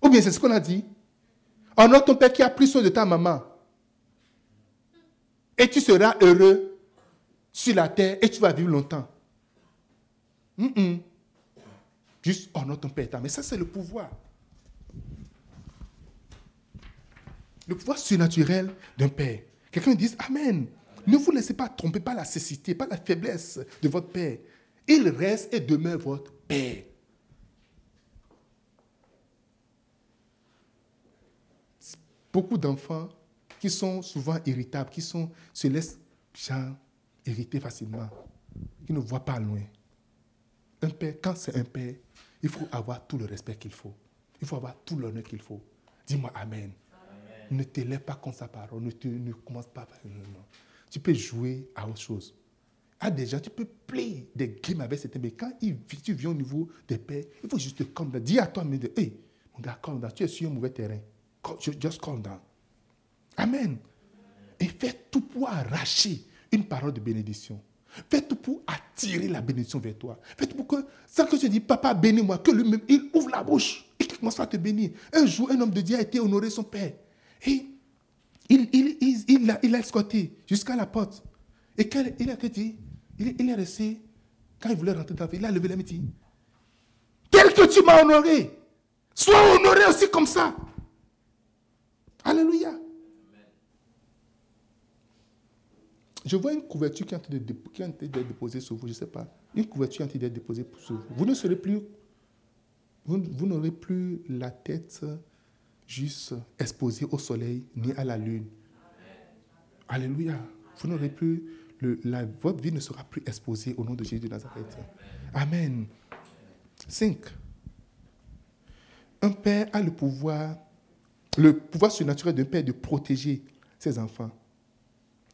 ou bien c'est ce qu'on a dit. Honore ton père qui a pris soin de ta maman. Et tu seras heureux sur la terre et tu vas vivre longtemps. Juste honore ton père. Mais ça, c'est le pouvoir. Le pouvoir surnaturel d'un père. Quelqu'un dit Amen. Ne vous laissez pas tromper par la cécité, par la faiblesse de votre père. Il reste et demeure votre père. Beaucoup d'enfants qui sont souvent irritables, qui sont, se laissent irriter facilement, qui ne voient pas loin. Un père, quand c'est un père, il faut avoir tout le respect qu'il faut. Il faut avoir tout l'honneur qu'il faut. Dis-moi Amen. Ne t'élève pas contre sa parole. Ne, ne commence pas. Non, non. Tu peux jouer à autre chose. À des gens, tu peux play des games avec certains, mais quand tu viens au niveau des pères, il faut juste te calmer. Dis à toi, mais hey, mon gars, tu es sur un mauvais terrain. Just calm down. Amen. Et fais tout pour arracher une parole de bénédiction. Fais tout pour attirer la bénédiction vers toi. Fais tout pour que, sans que je dis, papa, bénis-moi, que lui-même, il ouvre la bouche et qu'il commence à te bénir. Un jour, un homme de Dieu a été honoré son père. Et il, il, il, il l'a escorté jusqu'à la porte. Et quand il a dit, il, il est resté, quand il voulait rentrer dans la vie, il a levé la main et dit, tel que tu m'as honoré, sois honoré aussi comme ça. Alléluia. Je vois une couverture qui est en train d'être déposée sur vous, je ne sais pas. Une couverture qui est en train d'être déposée sur vous. Vous ne serez plus, vous, n'aurez plus la tête juste exposée au soleil ni à la lune. Alléluia. Vous n'aurez plus, le, votre vie ne sera plus exposée au nom de Jésus de Nazareth. Amen. 5. Un père a le pouvoir, le pouvoir surnaturel d'un père de protéger ses enfants.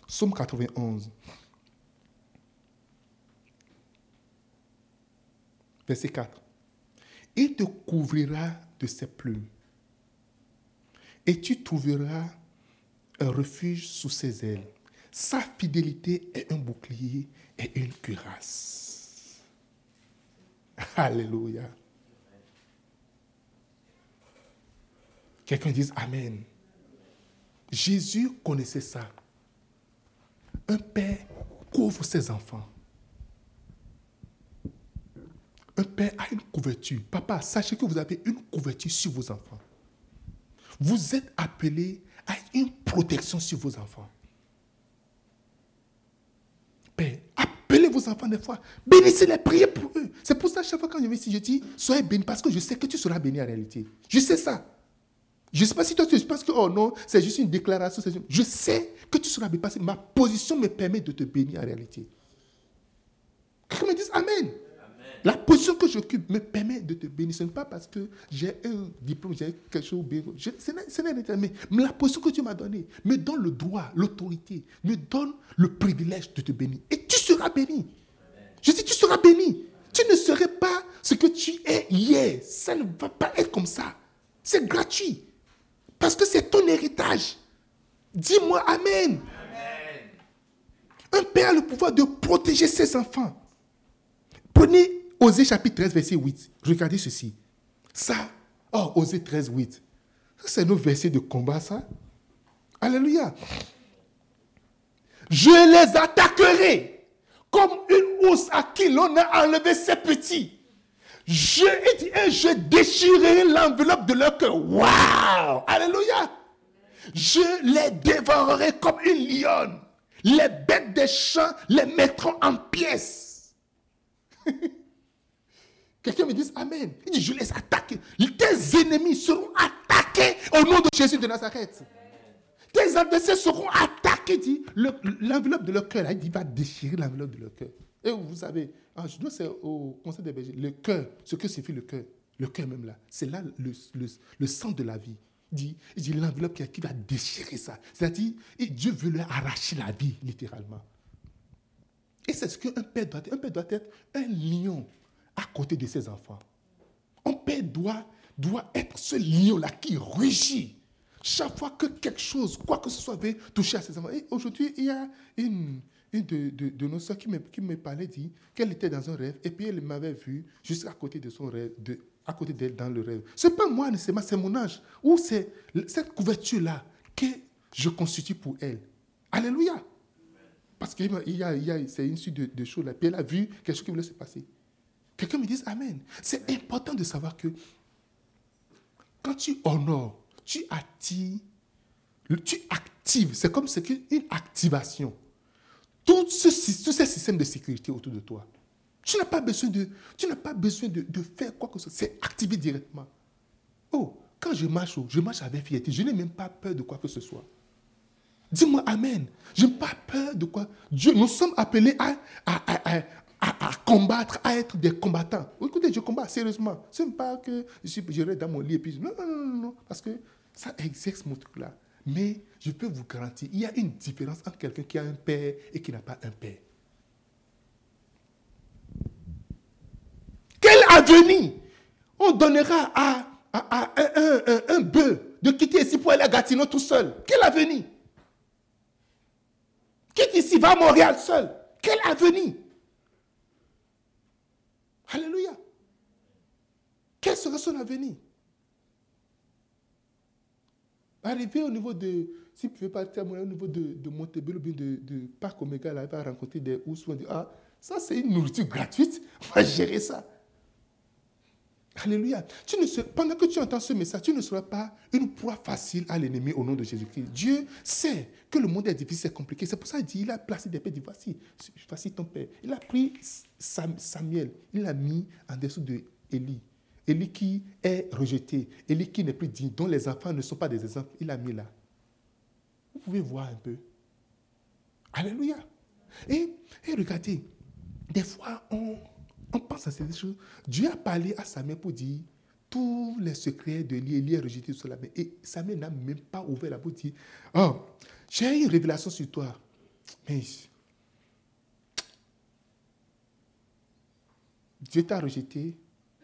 Somme 91. Verset 4. Il te couvrira de ses plumes et tu trouveras un refuge sous ses ailes. Sa fidélité est un bouclier et une cuirasse. Alléluia. Quelqu'un dise Amen. Jésus connaissait ça. Un père couvre ses enfants. Un père a une couverture. Papa, sachez que vous avez une couverture sur vos enfants. Vous êtes appelé à une protection sur vos enfants. Père, appelez vos enfants des fois. Bénissez-les, priez pour eux. C'est pour ça, chaque fois quand je viens ici, je dis, soyez bénis parce que je sais que tu seras béni en réalité. Je sais ça. Je ne sais pas si toi tu penses que, oh non, c'est juste une déclaration. Je sais que tu seras que ma position me permet de te bénir en réalité. Quelqu'un me dit Amen. La position que j'occupe me permet de te bénir. Ce n'est pas parce que j'ai un diplôme, j'ai quelque chose. Je, ce n'est mais, mais la position que tu m'as donnée me donne le droit, l'autorité, me donne le privilège de te bénir. Et tu seras béni. Je dis, tu seras béni. Tu ne serais pas ce que tu es hier. Ça ne va pas être comme ça. C'est gratuit. Parce que c'est ton héritage. Dis-moi Amen. Un père a le pouvoir de protéger ses enfants. Prenez Osée chapitre 13, verset 8. Regardez ceci. Ça, oh, Osée 13, 8. C'est nos versets de combat, ça. Alléluia. Je les attaquerai comme une housse à qui l'on a enlevé ses petits. Je, et je déchirerai l'enveloppe de leur cœur. Waouh! Alléluia! Je les dévorerai comme une lionne. Les bêtes des champs les mettront en pièces. Quelqu'un me dit Amen. Il dit Je les attaque. Tes ennemis seront attaqués au nom de Jésus de Nazareth. Tes adversaires seront attaqués. Dit l'enveloppe de leur cœur. Il dit va déchirer l'enveloppe de leur cœur. Et vous savez, ah, dois c'est au conseil des bergers. Le cœur, ce que signifie le cœur, le cœur même là, c'est là le, le, le, centre de la vie. Dit, dit l'enveloppe qui, va déchirer ça. C'est-à-dire, Dieu veut leur arracher la vie, littéralement. Et c'est ce qu'un père doit être. Un père doit être un lion à côté de ses enfants. Un père doit, doit être ce lion-là qui rugit chaque fois que quelque chose, quoi que ce soit, veut toucher à ses enfants. Et aujourd'hui, il y a une, une de, de, nos soeurs qui me, qui me parlait, dit qu'elle était dans un rêve, et puis elle m'avait vu juste à côté de son rêve, de, à côté d'elle dans le rêve. Ce n'est pas moi, c'est mon âge, ou c'est cette couverture-là que je constitue pour elle. Alléluia. Parce qu'il y a, il y a c'est une suite de, de, choses là. Puis elle a vu quelque chose qui voulait se passer. Quelqu'un me dit Amen. C'est important de savoir que quand tu honores, tu attires, tu actives. C'est comme c'est une activation tout, ce, ces systèmes de sécurité autour de toi. Tu n'as pas besoin de, tu pas besoin de, faire quoi que ce soit. C'est activé directement. Oh, quand je marche, je marche avec fierté. Je n'ai même pas peur de quoi que ce soit. Dis-moi Amen. Je n'ai pas peur de quoi. Dieu, nous sommes appelés à, combattre, à être des combattants. Écoutez, je combats sérieusement. Ce n'est pas que je, je reste dans mon lit et puis... Non, non, non, non. Parce que ça exerce mon truc-là. Mais je peux vous garantir, il y a une différence entre quelqu'un qui a un père et qui n'a pas un père. Quel avenir on donnera à, un, bœuf de quitter ici pour aller à Gatineau tout seul? Quel avenir? Quitte ici, va à Montréal seul. Quel avenir? Alléluia. Quel sera son avenir? Arrivé au niveau de, si vous pouvez partir au niveau de, de Montebello ou bien de, de Parc Omega, là, il va rencontrer des ours, on dit, ah, ça c'est une nourriture gratuite, on va gérer ça. Alléluia. Pendant que tu entends ce message, tu ne seras pas une proie facile à l'ennemi au nom de Jésus-Christ. Dieu sait que le monde est difficile, c'est compliqué. C'est pour ça qu'il a placé des pères, il dit, voici, voici ton père. Il a pris Samuel, il l'a mis en dessous de Élie. Élie qui est rejeté, Élie qui n'est plus digne, dont les enfants ne sont pas des exemples, il l'a mis là. Vous pouvez voir un peu. Alléluia. Et, et regardez, des fois, on, on pense à ces choses. Dieu a parlé à Samuel pour dire tous les secrets de Élie. Élie est rejeté sur la main. Et Samuel n'a même pas ouvert la bouche pour Oh, j'ai une révélation sur toi. Mais Dieu t'a rejeté.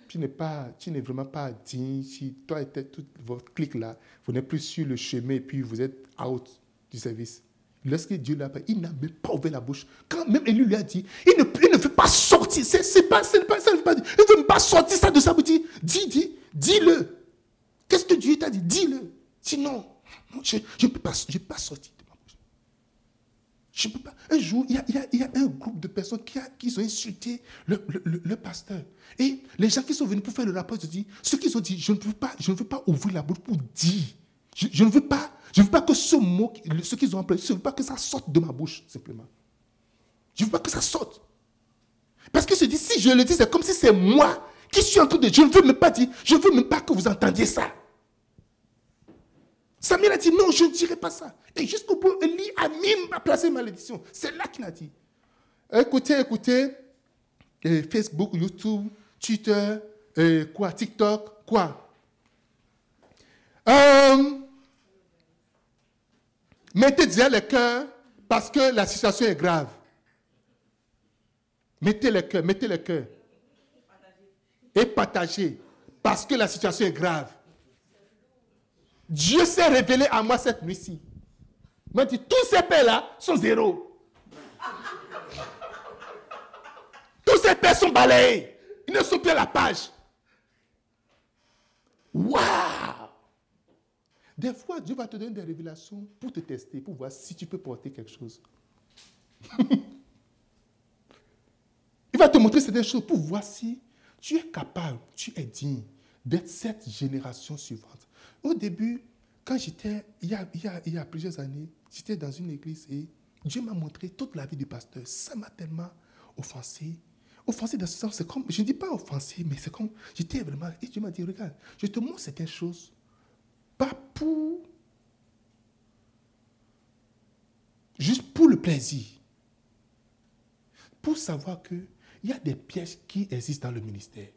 Tu n'es, pas, tu n'es vraiment pas digne. Si toi et toute votre clique là, vous n'êtes plus sur le chemin et puis vous êtes out du service. Lorsque Dieu l'a parlé, il n'a même pas ouvert la bouche. Quand même Élie lui a dit, il ne, il ne veut pas sortir. C'est, c'est pas, c'est pas, ça ne veut pas dire. Il ne veut pas sortir ça de sa bouche. Dis, dis, dis-le. Qu'est-ce que Dieu t'a dit? Dis-le. Sinon, je ne peux, pas, je peux pas sortir. Je peux pas. Un jour, il y a, un groupe de personnes qui, ont insulté le, pasteur. Et les gens qui sont venus pour faire le rapport, ils ont dit, ceux qui ont dit, je ne veux pas ouvrir la bouche pour dire. Je, je ne veux pas je ne veux pas que ce mot, ce qu'ils ont employé, je ne veux pas que ça sorte de ma bouche, simplement. Je ne veux pas que ça sorte. Parce que se dit, si je le dis, c'est comme si c'est moi qui suis en train de... Je ne veux même pas dire, je ne veux même pas que vous entendiez ça. Samuel a dit, non, je ne dirai pas ça. Et jusqu'au point, Eli a même placé malédiction. C'est là qu'il a dit. Écoutez, écoutez, Facebook, YouTube, Twitter, quoi, TikTok, quoi? Euh, Mettez déjà le cœur parce que la situation est grave. Mettez le cœur, mettez le cœur. Et partagez parce que la situation est grave. Dieu s'est révélé à moi cette nuit-ci. Il m'a dit, tous ces pères-là sont zéro. tous ces pères sont balayés. Ils ne sont plus à la page. Waouh des fois, Dieu va te donner des révélations pour te tester, pour voir si tu peux porter quelque chose. Il va te montrer certaines choses pour voir si tu es capable, tu es digne d'être cette génération suivante. Au début, quand j'étais, il, y a plusieurs années, j'étais dans une église et Dieu m'a montré toute la vie du pasteur. Ça m'a tellement offensé. Offensé dans ce sens, c'est comme, je ne dis pas offensé, mais c'est comme, j'étais vraiment, et Dieu m'a dit, regarde, je te montre certaines choses pas pour... Juste pour le plaisir. Pour savoir qu'il y a des pièges qui existent dans le ministère.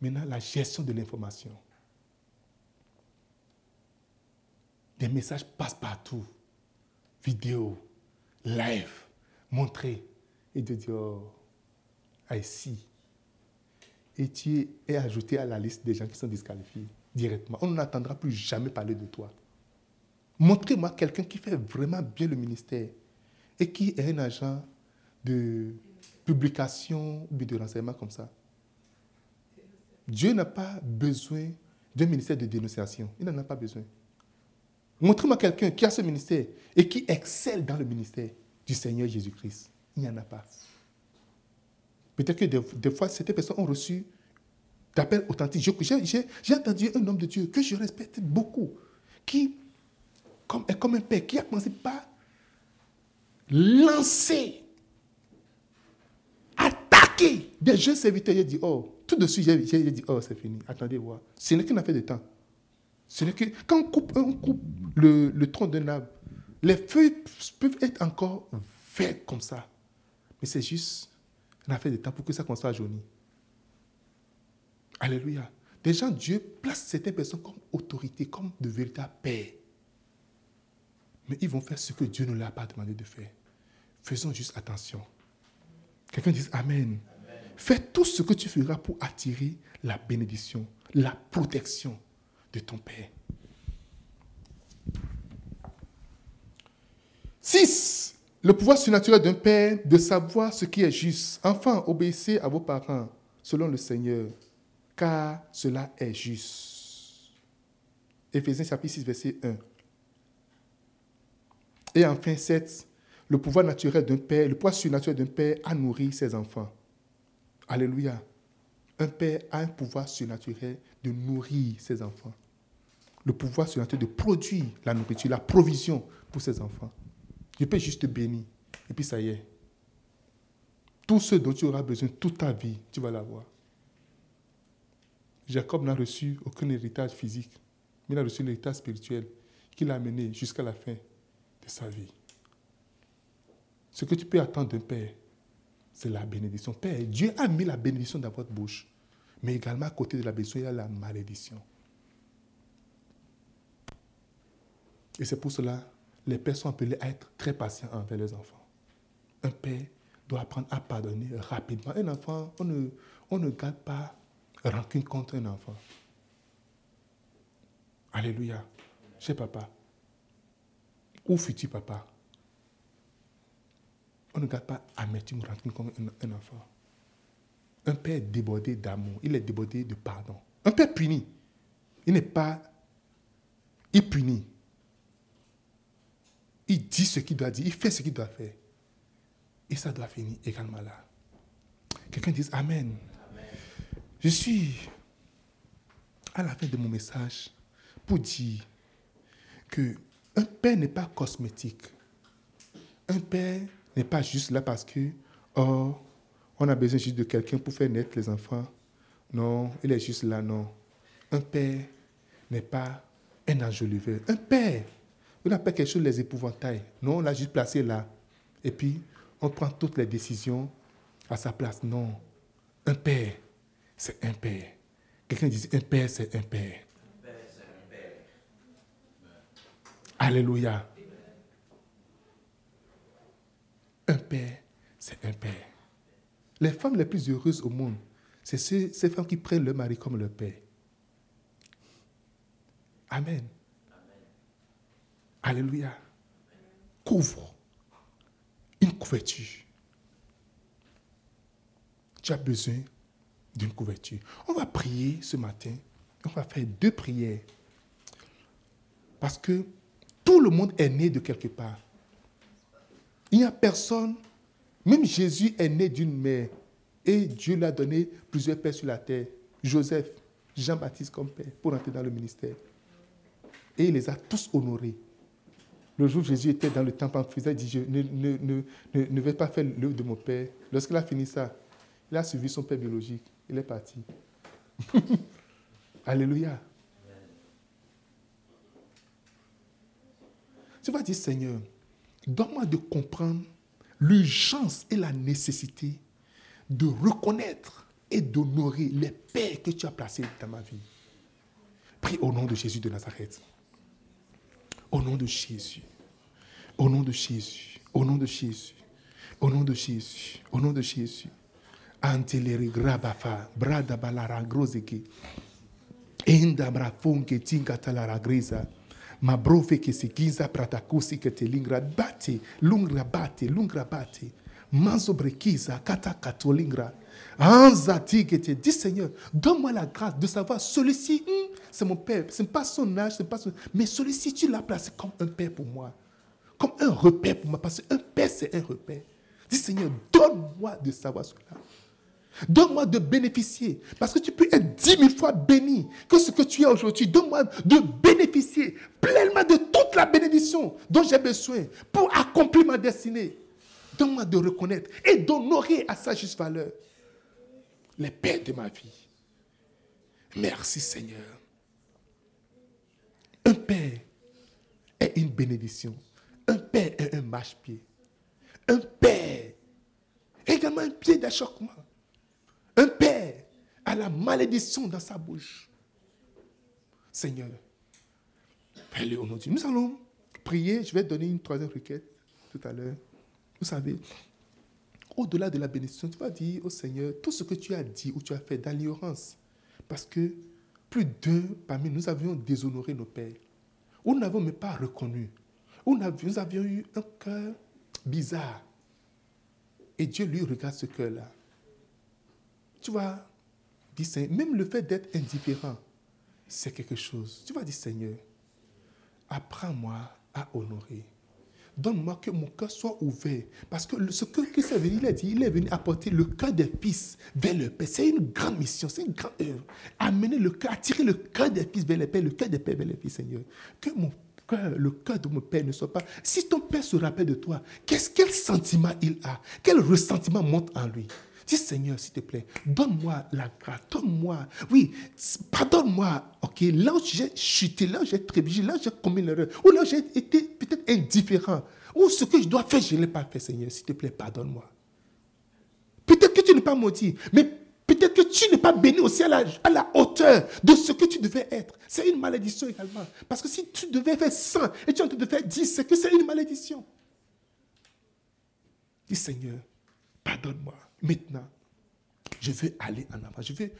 Maintenant, la gestion de l'information. Des messages passent partout. Vidéo, live, montrer. Et de dire, oh, ici. Et tu es ajouté à la liste des gens qui sont disqualifiés directement. On n'entendra plus jamais parler de toi. Montrez-moi quelqu'un qui fait vraiment bien le ministère et qui est un agent de publication ou de renseignement comme ça. Dieu n'a pas besoin d'un ministère de dénonciation. Il n'en a pas besoin. Montrez-moi quelqu'un qui a ce ministère et qui excelle dans le ministère du Seigneur Jésus-Christ. Il n'y en a pas. Peut-être que des, fois, certaines personnes ont reçu d'appel authentique. J'ai entendu un homme de Dieu que je respecte beaucoup, qui est comme un père, qui a commencé par lancer, attaquer des jeunes serviteurs. A dit, oh, tout de suite, j'ai dit, oh, c'est fini. Attendez, voir. Ce n'est qu'une affaire de temps. Ce n'est que, quand on coupe, on coupe le, le tronc d'un arbre, les feuilles peuvent être encore vertes comme ça. Mais c'est juste une affaire de temps pour que ça commence à jaunir. Alléluia. Déjà, Dieu place certaines personnes comme autorité, comme de véritables pères. Mais ils vont faire ce que Dieu ne leur a pas demandé de faire. Faisons juste attention. Quelqu'un dit Amen. Fais tout ce que tu feras pour attirer la bénédiction, la protection de ton Père. 6. Le pouvoir surnaturel d'un Père de savoir ce qui est juste. Enfin, obéissez à vos parents selon le Seigneur car cela est juste. Éphésiens chapitre 6, verset 1. Et enfin, 7. Le pouvoir naturel d'un père, le pouvoir surnaturel d'un père a nourri ses enfants. Alléluia. Un père a un pouvoir surnaturel de nourrir ses enfants. Le pouvoir surnaturel de produire la nourriture, la provision pour ses enfants. Je peux juste te bénir. Et puis ça y est. Tout ce dont tu auras besoin toute ta vie, tu vas l'avoir. Jacob n'a reçu aucun héritage physique, mais il a reçu un héritage spirituel qui l'a mené jusqu'à la fin de sa vie. Ce que tu peux attendre d'un père, c'est la bénédiction. Père, Dieu a mis la bénédiction dans votre bouche, mais également à côté de la bénédiction, il y a la malédiction. Et c'est pour cela les pères sont appelés à être très patients envers leurs enfants. Un père doit apprendre à pardonner rapidement. Un enfant, on ne, on ne garde pas rancune contre un enfant. Alléluia. Chez papa. Ou futur papa? On ne garde pas amertume, rancune contre un, enfant. Un père débordé d'amour, il est débordé de pardon. Un père puni, il n'est pas. Il punit. Il dit ce qu'il doit dire, il fait ce qu'il doit faire. Et ça doit finir également là. Quelqu'un dit Amen. Je suis à la fin de mon message pour dire que un père n'est pas cosmétique. Un père n'est pas juste là parce que, oh, on a besoin juste de quelqu'un pour faire naître les enfants. Non, il est juste là, non. Un père n'est pas un enjoliveur. Un père on n'a pas quelque chose les épouvantails. Non, on l'a juste placé là. Et puis, on prend toutes les décisions à sa place. Non. Un père, c'est un père. Quelqu'un dit un père, c'est un père. Alléluia. Un père, c'est un père. Les femmes les plus heureuses au monde, c'est ces, femmes qui prennent leur mari comme leur père. Amen. Alléluia. Couvre une couverture. Tu as besoin d'une couverture. On va prier ce matin. On va faire deux prières. Parce que tout le monde est né de quelque part. Il n'y a personne, même Jésus est né d'une mère. Et Dieu lui a donné plusieurs pères sur la terre. Joseph, Jean-Baptiste comme père, pour entrer dans le ministère. Et il les a tous honorés. Le jour où Jésus était dans le temple en faisant, il dit, je ne, ne, vais pas faire l'œuvre de mon Père. Lorsqu'il a fini ça, il a suivi son Père biologique. Il est parti. Alléluia. Tu vas dire, Seigneur, donne-moi de comprendre l'urgence et la nécessité de reconnaître et d'honorer les pères que tu as placés dans ma vie. Prie au nom de Jésus de Nazareth. Au nom de Jésus. Au nom de Jésus. Au nom de Jésus. Au nom de Jésus. Au nom de Jésus. Anteleri grabafa, brada balara grozeke. Enda brafonke tinka talara greza. Ma brofe que se giza que te lingra bate, lungra bate, lungra bate. Manzo brekiza kata katolingra. Anza que te dit Seigneur, donne-moi la grâce de savoir celui-ci, hmm, c'est mon père. Ce n'est pas son âge, c'est pas son... Mais celui-ci, tu l'as placé comme un père pour moi. Comme un repère pour moi. Parce qu'un père, c'est un repère. Dis Seigneur, donne-moi de savoir cela. Donne-moi de bénéficier. Parce que tu peux être dix mille fois béni que ce que tu es aujourd'hui. Donne-moi de bénéficier pleinement de toute la bénédiction dont j'ai besoin pour accomplir ma destinée. Donne-moi de reconnaître et d'honorer à sa juste valeur les pères de ma vie. Merci Seigneur. Un père est une bénédiction. Un père est un marche-pied. Un père est également un pied d'achoppement. Un père a la malédiction dans sa bouche. Seigneur, Nous allons prier. Je vais donner une troisième requête tout à l'heure. Vous savez, au-delà de la bénédiction, tu vas dire au Seigneur tout ce que tu as dit ou tu as fait dans l'ignorance. Parce que plus d'un parmi nous avions déshonoré nos pères. Ou nous n'avons même pas reconnu. Ou nous avions eu un cœur bizarre. Et Dieu lui regarde ce cœur-là. Tu vois, dit même le fait d'être indifférent, c'est quelque chose. Tu vas dire, Seigneur, apprends-moi à honorer. Donne-moi que mon cœur soit ouvert. Parce que ce que Christ est venu, il a dit, il est venu apporter le cœur des fils vers le Père. C'est une grande mission, c'est une grande œuvre. Amener le cœur, attirer le cœur des fils vers le Père, le cœur des pères vers le Fils, Seigneur. Que mon cœur, le cœur de mon Père ne soit pas. Si ton Père se rappelle de toi, quel sentiment il a? Quel ressentiment monte en lui? Dis Seigneur, s'il te plaît, donne-moi la grâce, donne-moi, oui, pardonne-moi, ok, là où j'ai chuté, là où j'ai trébuché, là où j'ai commis l'erreur, ou là où j'ai été peut-être indifférent, ou ce que je dois faire, je ne l'ai pas fait, Seigneur, s'il te plaît, pardonne-moi. Peut-être que tu n'es pas maudit, mais peut-être que tu n'es pas béni aussi à la, à la, hauteur de ce que tu devais être. C'est une malédiction également. Parce que si tu devais faire 100 et tu en train de faire 10, c'est que c'est une malédiction. Dis Seigneur, pardonne-moi. Maintenant, je veux aller en avant. Je veux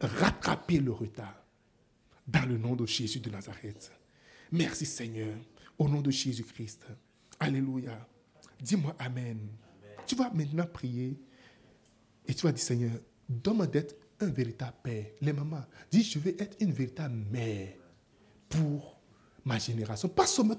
rattraper le retard. Dans le nom de Jésus de Nazareth. Merci Seigneur. Au nom de Jésus-Christ. Alléluia. Dis-moi Amen. Tu vas maintenant prier et tu vas dire Seigneur, donne-moi d'être un véritable père. Les mamans, dis je veux être une véritable mère pour ma génération. Pas seulement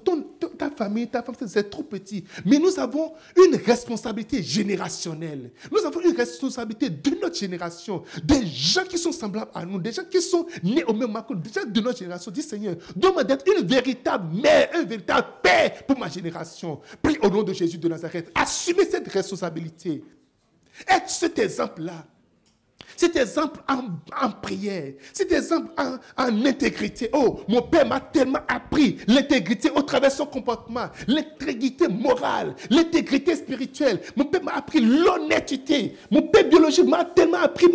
ta famille, ta famille, c'est trop petit. Mais nous avons une responsabilité générationnelle. Nous avons une responsabilité de notre génération. Des gens qui sont semblables à nous, des gens qui sont nés au même moment des gens de notre génération. Dis Seigneur, donne-moi d'être une véritable mère, un véritable père pour ma génération. Prie au nom de Jésus de Nazareth. Assumez cette responsabilité. Être cet exemple-là. Cet exemple en, prière, cet exemple en, intégrité. Oh, mon père m'a tellement appris l'intégrité au travers de son comportement, l'intégrité morale, l'intégrité spirituelle. Mon père m'a appris l'honnêteté. Mon père biologique m'a tellement appris.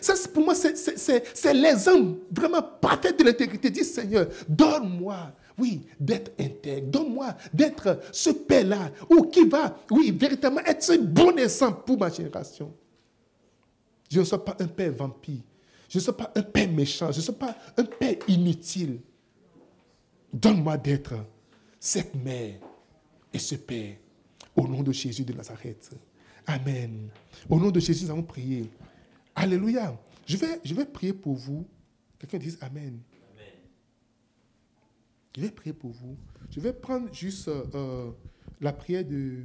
Ça, pour moi, c'est l'exemple vraiment parfait de l'intégrité. Dis Seigneur, donne-moi oui, d'être intègre. Donne-moi d'être ce père-là, ou qui va, oui, véritablement être ce bon exemple pour ma génération. Je ne suis pas un père vampire. Je ne suis pas un père méchant. Je ne suis pas un père inutile. Donne-moi d'être cette mère et ce père au nom de Jésus de Nazareth. Amen. Au nom de Jésus, nous allons prier. Alléluia. Je vais, prier pour vous. Quelqu'un dise Amen. Je vais prier pour vous. Je vais prendre juste euh, la prière de,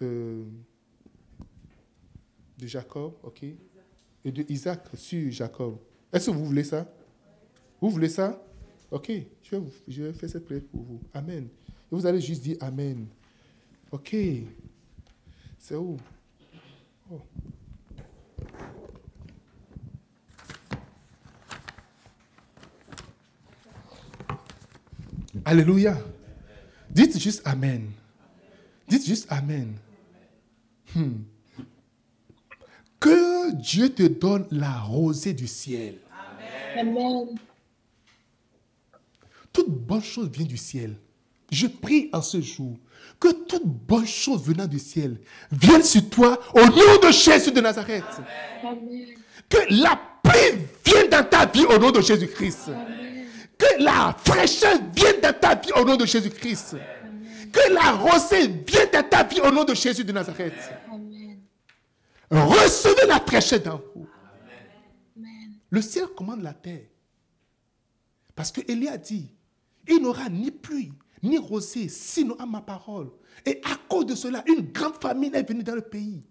euh, de Jacob, ok? De Isaac sur Jacob. Est-ce que vous voulez ça? Vous voulez ça? Ok, je vais, je vais faire cette prière pour vous. Amen. Et vous allez juste dire Amen. Ok. C'est où? Oh. Alléluia. Dites juste Amen. Dites juste Amen. Hmm. Que Dieu te donne la rosée du ciel. Amen. Toute bonne chose vient du ciel. Je prie en ce jour que toute bonne chose venant du ciel vienne sur toi au nom de Jésus de Nazareth. Amen. Que la pluie vienne dans ta vie au nom de Jésus-Christ. Que la fraîcheur vienne dans ta vie au nom de Jésus-Christ. Que la rosée vienne dans ta vie au nom de Jésus de Nazareth. Recevez la fraîcheur dans vous. Le ciel commande la terre. Parce que Élie a dit, il n'aura ni pluie, ni rosée, sinon à ma parole. Et à cause de cela, une grande famine est venue dans le pays.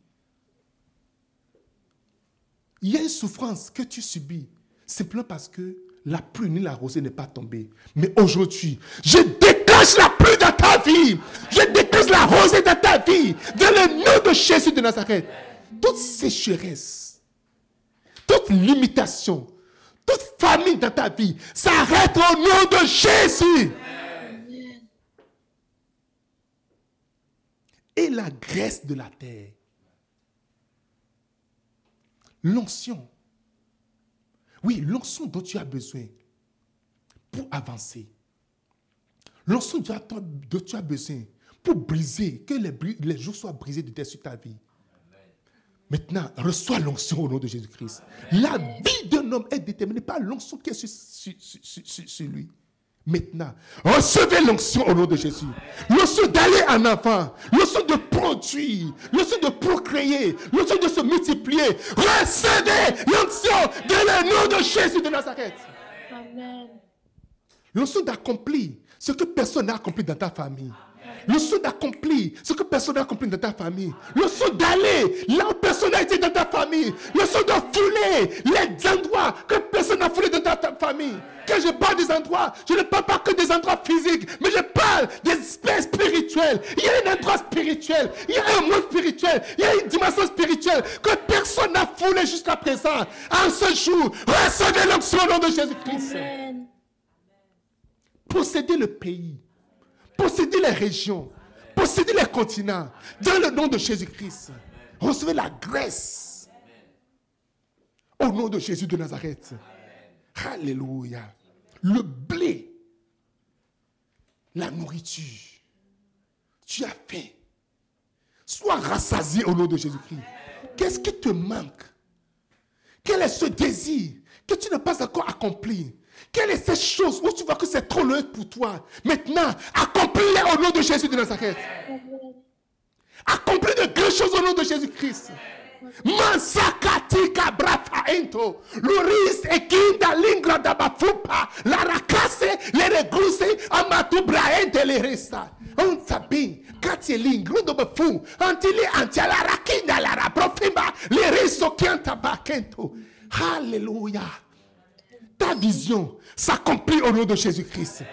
Il y a une souffrance que tu subis, simplement parce que la pluie ni la rosée n'est pas tombée. Mais aujourd'hui, je déclenche la pluie dans ta vie. Je déclenche la rosée dans ta vie. Dans le nom de Jésus de Nazareth toute sécheresse, toute limitation, toute famine dans ta vie s'arrête au nom de Jésus. Et la graisse de la terre, l'onction, oui, l'onction dont tu as besoin pour avancer, l'onction dont tu as besoin pour briser, que les, les jours soient brisés de sur ta vie. Maintenant, reçois l'onction au nom de Jésus-Christ. La vie d'un homme est déterminée par l'onction qui est sur, lui. Maintenant, recevez l'onction au nom de Jésus. L'onction d'aller en avant. L'onction de produire. L'onction de procréer. L'onction de se multiplier. Recevez l'onction dans le nom de Jésus de Nazareth. Amen. Son d'accomplir ce que personne n'a accompli dans ta famille. Le son d'accomplir ce que personne n'a accompli dans ta famille. Le son d'aller là où personne n'a été dans ta famille. Le son de fouler les endroits que personne n'a foulé dans ta, ta famille. Quand je parle des endroits, je ne parle pas que des endroits physiques, mais je parle des aspects spirituels. Il y a un endroit spirituel, il y a un monde spirituel, il y a une dimension spirituelle que personne n'a foulé jusqu'à présent. En ce jour, recevez l'onction au nom de Jésus-Christ posséder le pays, posséder les régions, posséder les continents, dans le nom de Jésus-Christ. Recevez la grâce. Au nom de Jésus de Nazareth. Alléluia. Le blé, la nourriture. Tu as faim. Sois rassasié au nom de Jésus-Christ. Qu'est-ce qui te manque? Quel est ce désir que tu n'as pas encore accompli? Quelle est cette chose où tu vois que c'est trop loin pour toi Maintenant, accomplis-les au nom de Jésus de Nazareth. Accomplis de grandes choses au nom de Jésus-Christ. Mansakati kabrafa ento. Luris ekinda lingra da bafupa. La rakase le regruse amatu braente le resta. On sabi kati lingru do bafu. Antili antiala rakinda la raprofimba. Le riso kianta bakento. Alléluia. Ta vision s'accomplit au nom de Jésus-Christ.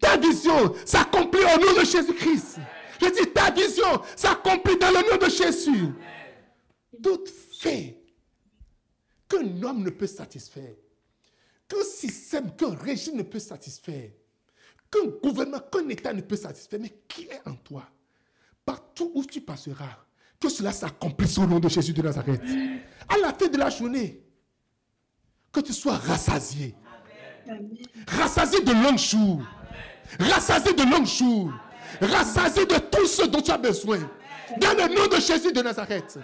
Ta vision s'accomplit au nom de Jésus-Christ. Je dis, ta vision s'accomplit dans le nom de Jésus. Toute fait qu'un homme ne peut satisfaire, qu'un système, qu'un régime ne peut satisfaire, qu'un gouvernement, qu'un État ne peut satisfaire, mais qui est en toi? Partout où tu passeras, que cela s'accomplisse au nom de Jésus de Nazareth. À la fin de la journée, que tu sois rassasié. Rassasié de longs jours. Rassasié de longs jours. Rassasié de tout ce dont tu as besoin. Dans le nom de Jésus de Nazareth.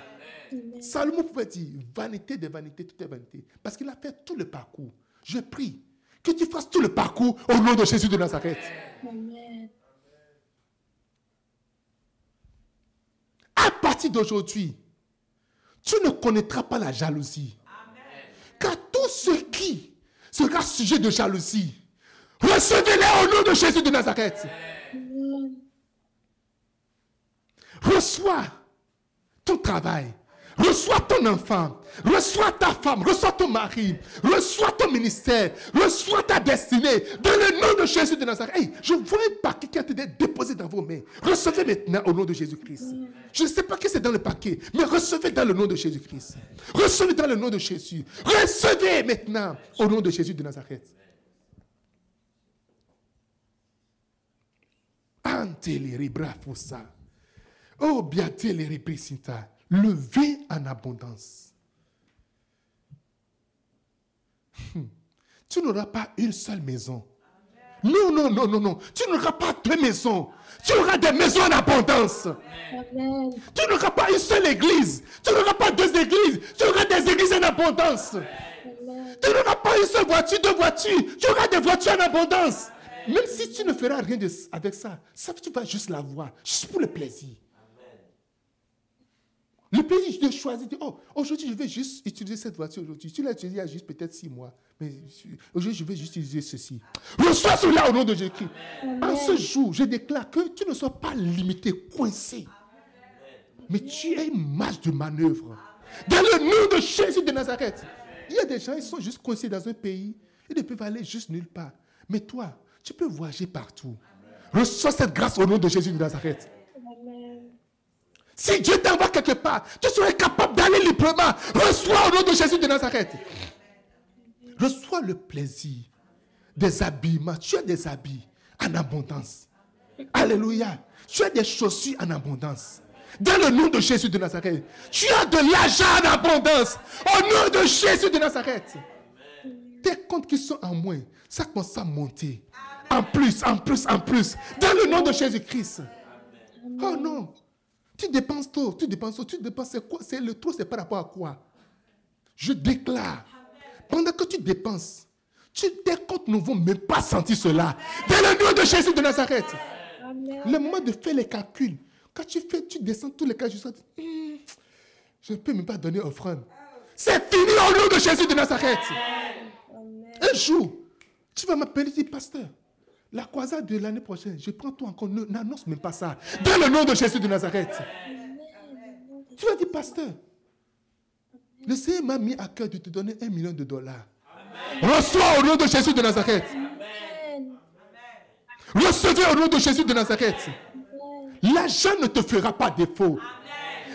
Salomon pouvait dire, vanité des vanités, tout est vanité. Parce qu'il a fait tout le parcours. Je prie que tu fasses tout le parcours au nom de Jésus de Nazareth. Amen. À partir d'aujourd'hui, tu ne connaîtras pas la jalousie. Car tout ce qui sera sujet de jalousie, recevez-les au nom de Jésus de Nazareth. Reçois ton travail. Reçois ton enfant. Reçois ta femme. Reçois ton mari. Reçois ton ministère. Reçois ta destinée. Dans le nom de Jésus de Nazareth. Je vois un paquet qui a été déposé dans vos mains. Recevez maintenant au nom de Jésus-Christ. Je ne sais pas qui c'est dans le paquet, mais recevez dans le nom de Jésus-Christ. Recevez dans le nom de Jésus. Recevez maintenant au nom de Jésus de Nazareth. Anteleri brafosa. Oh, biateleri. Le vin en abondance. Hmm. Tu n'auras pas une seule maison. Non, non, non, non, non. Tu n'auras pas deux maisons. Tu auras des maisons en abondance. Amen. Tu n'auras pas une seule église. Tu n'auras pas deux églises. Tu auras des églises en abondance. Tu n'auras pas une seule voiture, deux voitures. Tu auras des voitures en abondance. Même si tu ne feras rien de- avec ça, ça tu vas juste la voir, juste pour le plaisir. Le plaisir de choisir, oh, aujourd'hui je vais juste utiliser cette voiture aujourd'hui. Tu l'as utilisée il y a juste peut-être six mois, mais aujourd'hui je vais juste utiliser ceci. Reçois cela au nom de Jésus. En ce jour, je déclare que tu ne sois pas limité, coincé. Mais tu es une marge de manœuvre. Dans le nom de Jésus de Nazareth. Il y a des gens, ils sont juste coincés dans un pays. Ils ne peuvent aller juste nulle part. Mais toi, tu peux voyager partout. Reçois cette grâce au nom de Jésus de Nazareth. Si Dieu t'envoie quelque part, tu serais capable d'aller librement. Reçois au nom de Jésus de Nazareth. Reçois le plaisir des habillements. Tu as des habits en abondance. Alléluia. Tu as des chaussures en abondance. Dans le nom de Jésus de Nazareth. Tu as de l'argent en abondance. Au nom de Jésus de Nazareth. Tes comptes qui sont en moins, ça commence à monter. En plus, en plus, en plus. Dans le nom de Jésus-Christ. Oh non. Tu dépenses trop, tu dépenses trop, tu dépenses c'est quoi C'est le trop, c'est par rapport à quoi? Je déclare, pendant que tu dépenses, tu, tes comptes ne vont même pas sentir cela. Dans le nom de Jésus de Nazareth. Amen. Le moment de faire les calculs, quand tu fais, tu descends tous les cas, je Hmm, je ne peux même pas donner offrande. C'est fini au nom de Jésus de Nazareth. Amen. Un jour, tu vas m'appeler, tu dis, pasteur, la croisade de l'année prochaine, je prends toi encore, ne- n'annonce même pas ça. Dans le nom de Jésus de Nazareth. Amen. Tu vas dire, pasteur, le Seigneur m'a mis à cœur de te donner un million de dollars. Reçois au nom de Jésus de Nazareth. Amen. Recevez au nom de Jésus de Nazareth. L'argent ne te fera pas défaut.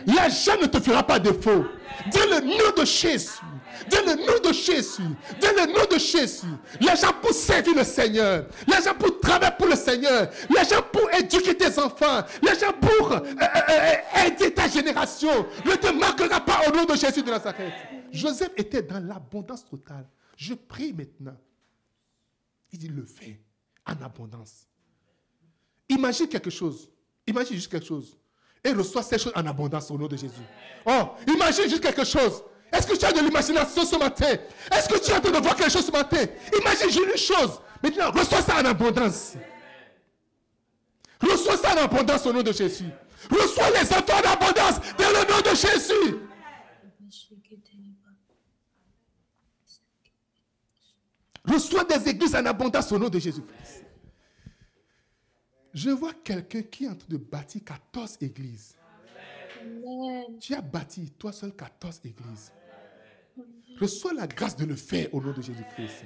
L'argent ne te fera pas défaut. Dans le nom de Jésus. Dans le nom de Jésus. Dans le nom de Jésus. L'argent pour servir le Seigneur. L'argent pour travailler pour le Seigneur. L'argent pour éduquer tes enfants. L'argent pour euh, euh, euh, aider ta génération. Ne te manquera pas au nom de Jésus de Nazareth. Joseph était dans l'abondance totale. Je prie maintenant. Il dit le fait en abondance. Imagine quelque chose. Imagine juste quelque chose. Et reçois ces choses en abondance au nom de Jésus. Oh, imagine juste quelque chose. Est-ce que tu as de l'imagination ce matin? Est-ce que tu es en train de voir quelque chose ce matin? Imagine juste une chose. Maintenant, reçois ça en abondance. Reçois ça en abondance au nom de Jésus. Reçois les enfants en abondance dans le nom de Jésus. Reçois des églises en abondance au nom de Jésus-Christ. Je vois quelqu'un qui est en train de bâtir 14 églises. Amen. Tu as bâti, toi seul, 14 églises. Reçois la grâce de le faire au nom de Jésus-Christ.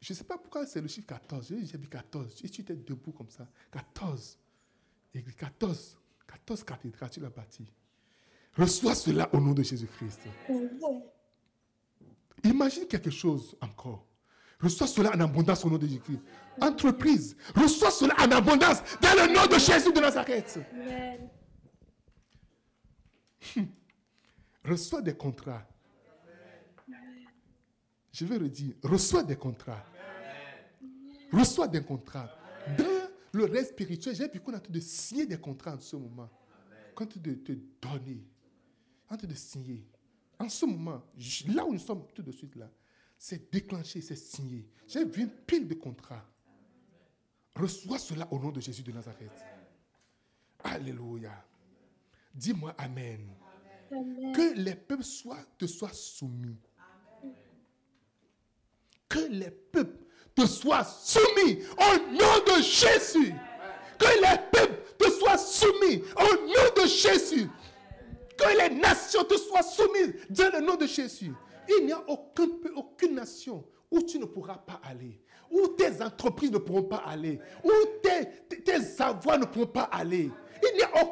Je ne sais pas pourquoi c'est le chiffre 14. J'ai dit 14. Et tu étais debout comme ça. 14. Église, 14. 14 cathédrales, tu l'as bâti. Reçois cela au nom de Jésus-Christ. Imagine quelque chose encore. Reçois cela en abondance au nom de Jésus-Christ. Entreprise, reçois cela en abondance dans le nom de Jésus de Nazareth. Amen. Reçois des contrats. Je vais redire, reçois des contrats. Reçois des contrats. Dans le reste spirituel, j'ai vu qu'on est en de signer des contrats en ce moment. En train de te donner. En train de signer. En ce moment, là où nous sommes tout de suite là, c'est déclenché, c'est signé. J'ai vu une pile de contrats. Reçois cela au nom de Jésus de Nazareth. Alléluia. Dis-moi Amen. Que les peuples te soient soumis. Que les peuples te soient soumis au nom de Jésus. Que les peuples te soient soumis au nom de Jésus. Que les nations te soient soumises dans le nom de Jésus. Il n'y a aucun, aucune nation où tu ne pourras pas aller, où tes entreprises ne pourront pas aller, où tes, tes- ne pourront pas aller. Il n'y a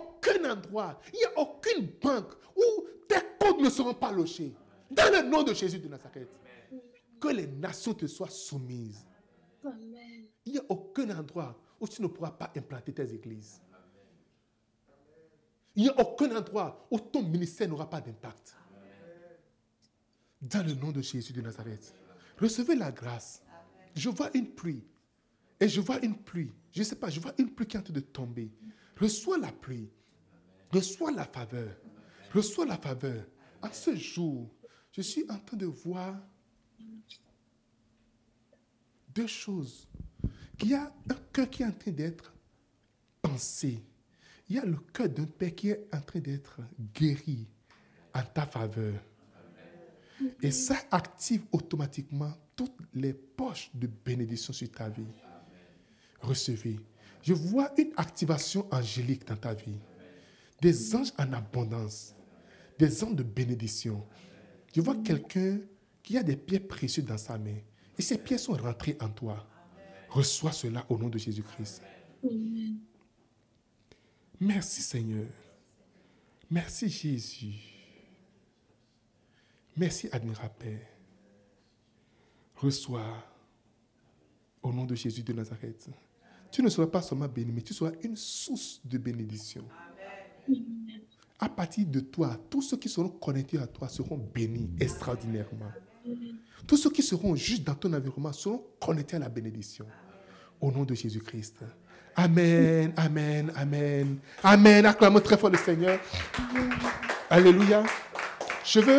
endroit, il n'y a aucune banque où tes comptes ne seront pas logés. Dans le nom de Jésus de Nazareth. Que les nations te soient soumises. Amen. Il n'y a aucun endroit où tu ne pourras pas implanter tes églises. Il n'y a aucun endroit où ton ministère n'aura pas d'impact. Dans le nom de Jésus de Nazareth. Recevez la grâce. Je vois une pluie. Et je vois une pluie. Je ne sais pas, je vois une pluie qui est en train de tomber. Reçois la pluie. Reçois la faveur. Reçois la faveur. En ce jour, je suis en train de voir deux choses. Il y a un cœur qui est en train d'être pensé. Il y a le cœur d'un père qui est en train d'être guéri en ta faveur. Et ça active automatiquement toutes les poches de bénédiction sur ta vie. Recevez. Je vois une activation angélique dans ta vie. Des anges en abondance. Des anges de bénédiction. Je vois quelqu'un qui a des pierres précieuses dans sa main. Et ces pierres sont rentrées en toi. Reçois cela au nom de Jésus-Christ. Amen. Merci Seigneur. Merci Jésus. Merci admirable Père. Reçois au nom de Jésus de Nazareth. Tu ne seras pas seulement béni, mais tu seras une source de bénédiction. À partir de toi, tous ceux qui seront connectés à toi seront bénis extraordinairement. Tous ceux qui seront juste dans ton environnement seront connectés à la bénédiction. Au nom de Jésus-Christ. Amen, amen, amen. Amen. Acclamons très fort le Seigneur. Alléluia. Je veux